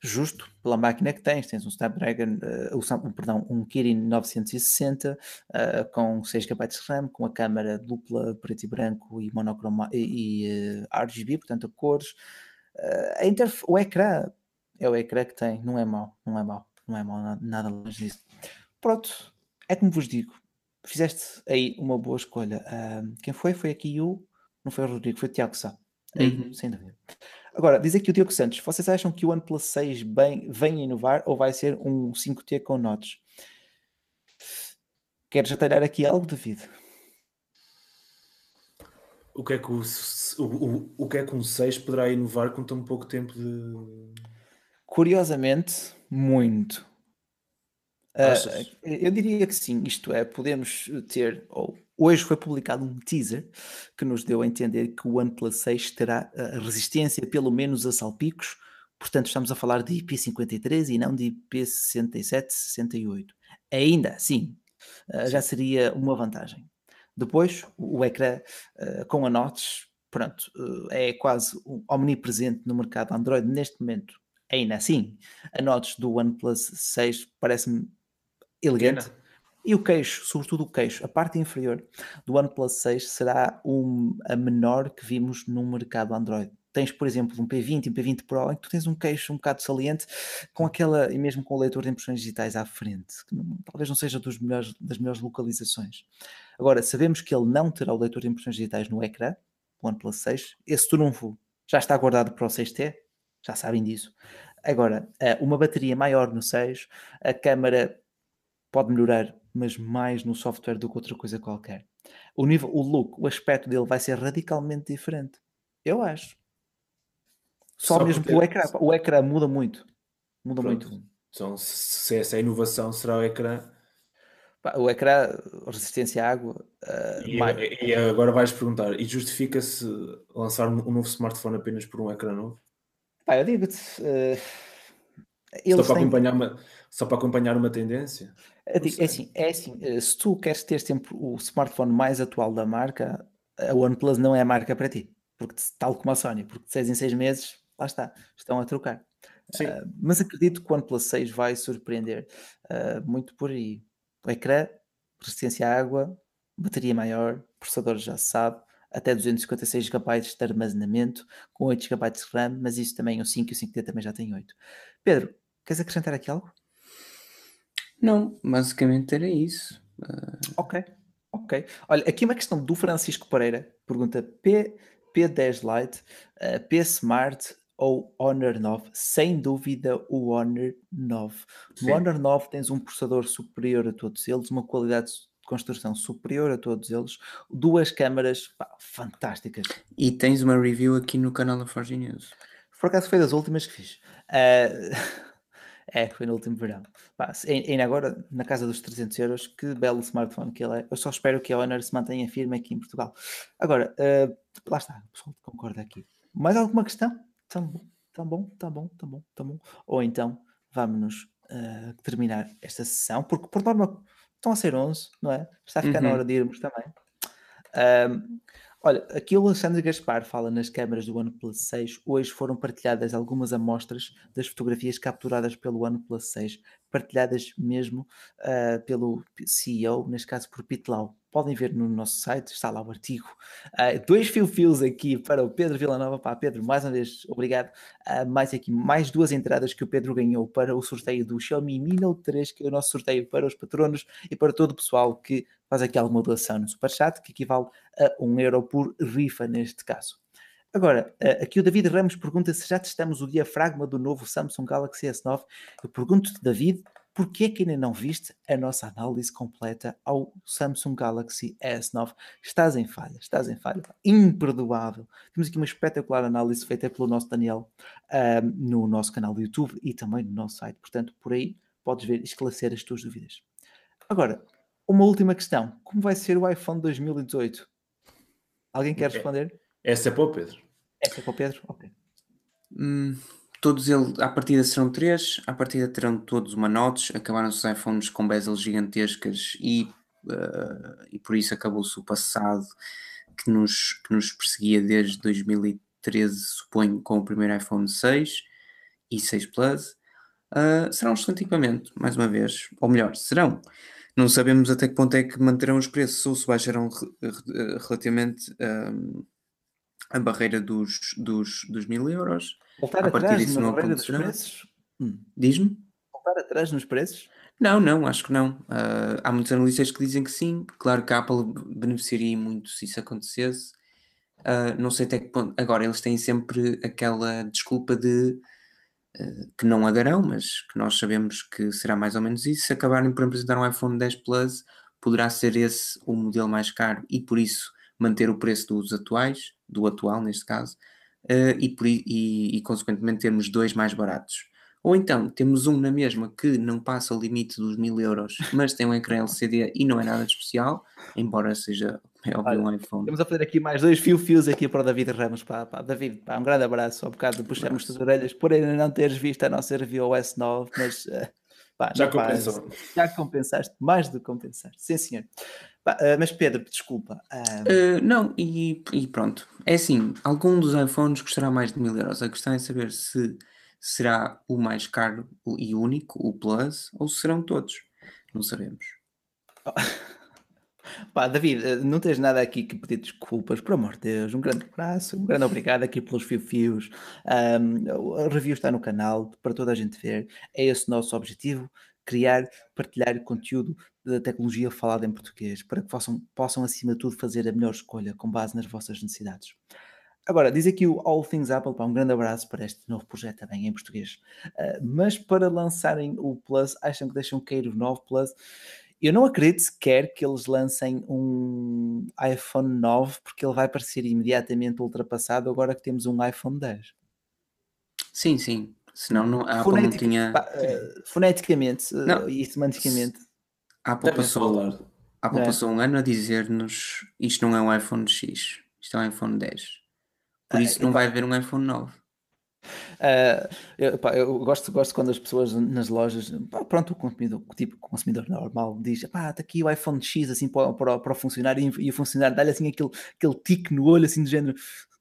justo pela máquina que tens. Tens um Snapdragon, uh, perdão, um Kirin 960 uh, com 6 GB de RAM, com a câmera dupla preto e branco e monocroma e, e uh, RGB, portanto a cores. Uh, a interf o ecrã é o ecrã que tem, não é mau, não é mau, não é mau, nada, nada longe disso. Pronto, é como vos digo, fizeste aí uma boa escolha. Quem foi? Foi aqui o. Não foi o Rodrigo, foi o Tiago Sá. Aí, uhum. sem dúvida. Agora, diz aqui o Diogo Santos: vocês acham que o OnePlus 6 bem, vem inovar ou vai ser um 5T com notes? Queres atalhar aqui algo, David? O que, é que o, o, o, o que é que um 6 poderá inovar com tão pouco tempo de. Curiosamente, muito. Uh, eu diria que sim, isto é, podemos ter, ou hoje foi publicado um teaser que nos deu a entender que o OnePlus 6 terá a resistência pelo menos a salpicos, portanto estamos a falar de IP53 e não de IP67, 68. Ainda assim, uh, já seria uma vantagem. Depois, o, ecrã uh, com a notch, pronto, é quase omnipresente no mercado Android neste momento. Ainda assim, a notch do OnePlus 6 parece-me elegante. Pequena. E o queixo, sobretudo o queixo, a parte inferior do OnePlus 6 será um, a menor que vimos no mercado Android. Tens, por exemplo, um P20 e um P20 Pro em que tu tens um queixo um bocado saliente com aquela, e mesmo com o leitor de impressões digitais à frente, que não, talvez não seja melhores, das melhores localizações. Agora, sabemos que ele não terá o leitor de impressões digitais no ecrã, o OnePlus 6. Esse trunfo já está guardado para o 6T, já sabem disso. Agora, eh, uma bateria maior no 6, a câmera pode melhorar, mas mais no software do que outra coisa qualquer. O nível, o look, o aspecto dele vai ser radicalmente diferente. Eu acho. Só, Só mesmo porque... o ecrã. O ecrã muda muito. Muda Pronto. muito. Então, se essa é inovação, será o ecrã. O ecrã, resistência à água. Uh, e, e, agora vais perguntar: e justifica-se lançar um novo smartphone apenas por um ecrã novo? Pá, eu digo-te. Uh, só, para têm... acompanhar uma, só para acompanhar uma tendência? É, é assim, é assim, eh, se tu queres ter sempre o smartphone mais atual da marca, a OnePlus não é a marca para ti, porque tal como a Sony, porque de 6 em 6 meses, lá está, estão a trocar. Uh, mas acredito que o OnePlus 6 vai surpreender uh, muito por aí. O ecrã, resistência à água, bateria maior, processador já se sabe, até 256 GB de armazenamento, com 8 GB de RAM, mas isso também o 5 e o 5D também já tem 8. Pedro, queres acrescentar aqui algo? Não, basicamente era isso. Uh... Ok, ok. Olha, aqui uma questão do Francisco Pereira. Pergunta: P, P10 Lite, uh, P Smart ou Honor 9? Sem dúvida o Honor 9. No Honor 9 tens um processador superior a todos eles, uma qualidade de construção superior a todos eles, duas câmaras pá, fantásticas. E tens uma review aqui no canal da Forge News. Por acaso foi das últimas que fiz. Uh, [laughs] é, foi no último verão. Pá, ainda agora, na casa dos 300 euros, que belo smartphone que ele é. Eu só espero que a Honor se mantenha firme aqui em Portugal. Agora, uh, lá está, o pessoal concorda aqui. Mais alguma questão? Tão bom, tão bom, tão bom, tão bom, tão bom. Ou então, vamos uh, terminar esta sessão, porque por norma estão a ser 11, não é? Está a ficar uhum. na hora de irmos também. Um, Olha, aqui o Alexandre Gaspar fala nas câmaras do OnePlus 6. Hoje foram partilhadas algumas amostras das fotografias capturadas pelo OnePlus 6, partilhadas mesmo uh, pelo CEO, neste caso por Pete Lau. Podem ver no nosso site, está lá o artigo. Uh, dois fio-fios aqui para o Pedro Villanova. Pá, Pedro, mais uma vez, obrigado. Uh, mais aqui, mais duas entradas que o Pedro ganhou para o sorteio do Xiaomi Mi Note 3, que é o nosso sorteio para os patronos e para todo o pessoal que faz aqui alguma doação no Superchat, que equivale a um euro por rifa neste caso. Agora, eh, aqui o David Ramos pergunta se já testamos o diafragma do novo Samsung Galaxy S9. Eu pergunto-te, David, porquê é que ainda não viste a nossa análise completa ao Samsung Galaxy S9? Estás em falha, estás em falha. Imperdoável. Temos aqui uma espetacular análise feita pelo nosso Daniel uh, no nosso canal do YouTube e também no nosso site. Portanto, por aí podes ver esclarecer as tuas dúvidas. Agora, uma última questão. Como vai ser o iPhone 2018? Alguém quer responder? Essa é para o Pedro. Essa é o Pedro? Ok. Hum, todos eles, à partida serão três, à partida terão todos uma notes, acabaram os iPhones com bezels gigantescas e, uh, e por isso acabou-se o passado que nos, que nos perseguia desde 2013, suponho, com o primeiro iPhone 6 e 6 Plus. Uh, será um excelente equipamento, mais uma vez, ou melhor, serão não sabemos até que ponto é que manterão os preços ou se baixarão relativamente um, a barreira dos, dos, dos mil euros. Voltar a atrás na barreira dos preços? Hum. Diz-me? Voltar atrás nos preços? Não, não, acho que não. Uh, há muitos analistas que dizem que sim. Claro que a Apple beneficiaria muito se isso acontecesse. Uh, não sei até que ponto. Agora, eles têm sempre aquela desculpa de que não a darão, mas que nós sabemos que será mais ou menos isso. Se acabarem por apresentar um iPhone 10 Plus, poderá ser esse o modelo mais caro e por isso manter o preço dos atuais, do atual neste caso, uh, e, por, e, e consequentemente termos dois mais baratos. Ou então temos um na mesma que não passa o limite dos mil euros, mas tem um ecrã LCD e não é nada de especial, embora seja é óbvio um iPhone. Vamos a fazer aqui mais dois fio-fios aqui para o David Ramos. Pá, pá. David, pá, um grande abraço. Um bocado puxamos as orelhas por ainda não teres visto a nossa review ao S9, mas uh, pá, já compensou. Pá, já compensaste, mais do que compensaste. Sim, senhor. Uh, mas Pedro, desculpa. Uh... não, e, e, pronto. É assim, algum dos iPhones custará mais de mil euros. A questão é saber se será o mais caro e único, o Plus, ou se serão todos. Não sabemos. [laughs] Pá, David, não tens nada aqui que pedir desculpas, por amor de Deus. Um grande abraço, um grande obrigado aqui pelos fio-fios. Um, a review está no canal para toda a gente ver. É esse o nosso objetivo: criar, partilhar conteúdo da tecnologia falada em português para que possam, possam, acima de tudo, fazer a melhor escolha com base nas vossas necessidades. Agora, diz aqui o All Things Apple, pá, um grande abraço para este novo projeto também em português. Uh, mas para lançarem o Plus, acham que deixam cair o 9 Plus? Eu não acredito sequer que eles lancem um iPhone 9 porque ele vai parecer imediatamente ultrapassado agora que temos um iPhone 10. Sim, sim. Senão não, a Apple não tinha. Uh, foneticamente não. Uh, e semanticamente. A Apple, passou, a Apple é. passou um ano a dizer-nos isto não é um iPhone X, isto é um iPhone 10. Por isso uh, não vai haver um iPhone 9. Uh, eu, pá, eu, gosto, gosto quando as pessoas nas lojas, pá, pronto, o consumidor, tipo consumidor normal diz: pá, está aqui o iPhone X assim para, para, para o funcionário e, e o funcionário dá-lhe assim aquele, aquele tique no olho, assim do género.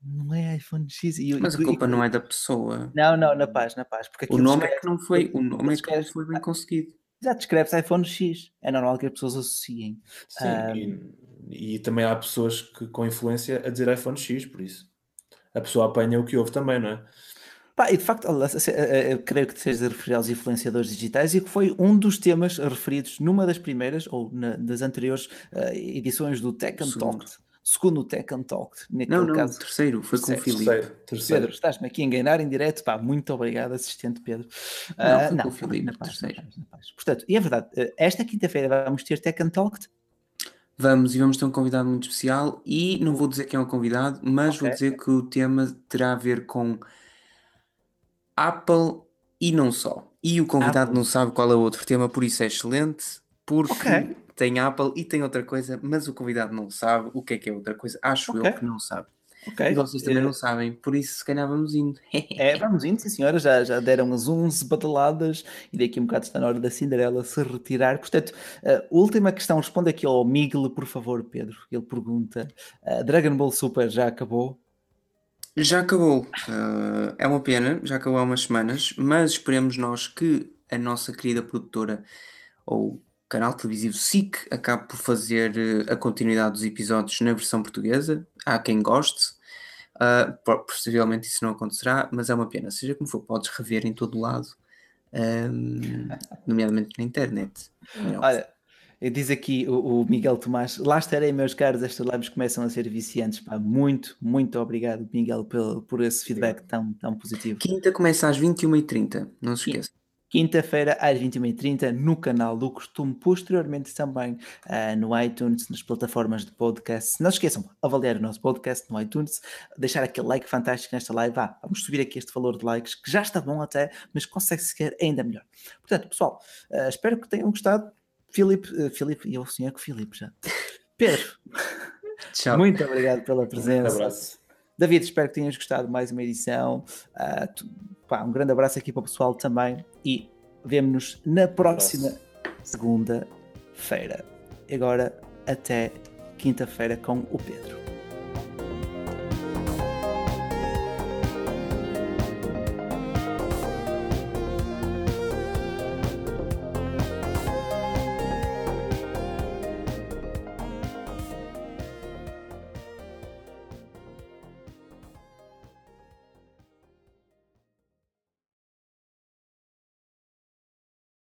Não é iPhone X. E, Mas a culpa e, não é da pessoa. Não, não, na paz, na paz. Porque o nome é que não foi, o nome é que não foi bem conseguido. Já descreves iPhone X. É normal que as pessoas associem. Sim, um, e, e, também há pessoas que, com influência a dizer iPhone X, por isso. A pessoa apanha o que houve também, não é? Pá, e de facto, eu creio que estejas a referir aos influenciadores digitais e que foi um dos temas referidos numa das primeiras ou na, das anteriores uh, edições do Tech and Talk, segundo o Tech and Talk. Não, não, caso, terceiro, foi terceiro, com o Filipe. Terceiro, terceiro. Pedro, estás-me aqui a enganar em direto, pá, muito obrigado, assistente Pedro. Não, uh, não, com o Filipe, na paz, terceiro. Na paz. Portanto, e é verdade, eh, esta quinta-feira vamos ter Tech and Talk? Vamos, e vamos ter um convidado muito especial, e não vou dizer quem é o convidado, mas okay. vou dizer que o tema terá a ver com Apple e não só. E o convidado Apple. não sabe qual é o outro tema, por isso é excelente, porque okay. Tem Apple e tem outra coisa, mas o convidado não sabe o que é que é outra coisa. Acho okay. eu que não sabe. Okay. E vocês também é... não sabem, por isso se calhar vamos indo. [laughs] é, vamos indo, sim senhora, já, já deram as 11 badaladas e daqui a um bocado está na hora da Cinderela se retirar. Portanto, uh, última questão, responde aqui ao Miguel, por favor, Pedro. Ele pergunta: uh, Dragon Ball Super já acabou? Já acabou. Uh, é uma pena, já acabou há umas semanas, mas esperemos nós que a nossa querida produtora ou canal televisivo SIC acabe por fazer uh, a continuidade dos episódios na versão portuguesa. Há quem goste. Uh, possivelmente isso não acontecerá, mas é uma pena. Seja como for, podes rever em todo lado, um, nomeadamente na internet. Olha, Diz aqui o, o, Miguel Tomás, lá estarei, meus caros, estas lives começam a ser viciantes. Pá. Muito, muito obrigado, Miguel, por, por esse feedback tão, tão positivo. Quinta começa às 21h30, não se esqueça. Quinta-feira às 21h30 no canal do Costume, posteriormente também uh, no iTunes, nas plataformas de podcast. Não se esqueçam, avaliar o nosso podcast no iTunes, deixar aquele like fantástico nesta live. Ah, vamos subir aqui este valor de likes, que já está bom até, mas consegue-se quer ainda melhor. Portanto, pessoal, uh, espero que tenham gostado. Filipe, uh, Filipe, e eu sonhei com o Filipe já. Pedro, Tchau. muito obrigado pela presença. Um abraço. David, espero que tenhas gostado de mais uma edição. Uh, tu, pá, um grande abraço aqui para o pessoal também e vemo-nos na próxima segunda-feira. Agora, até quinta-feira com o Pedro.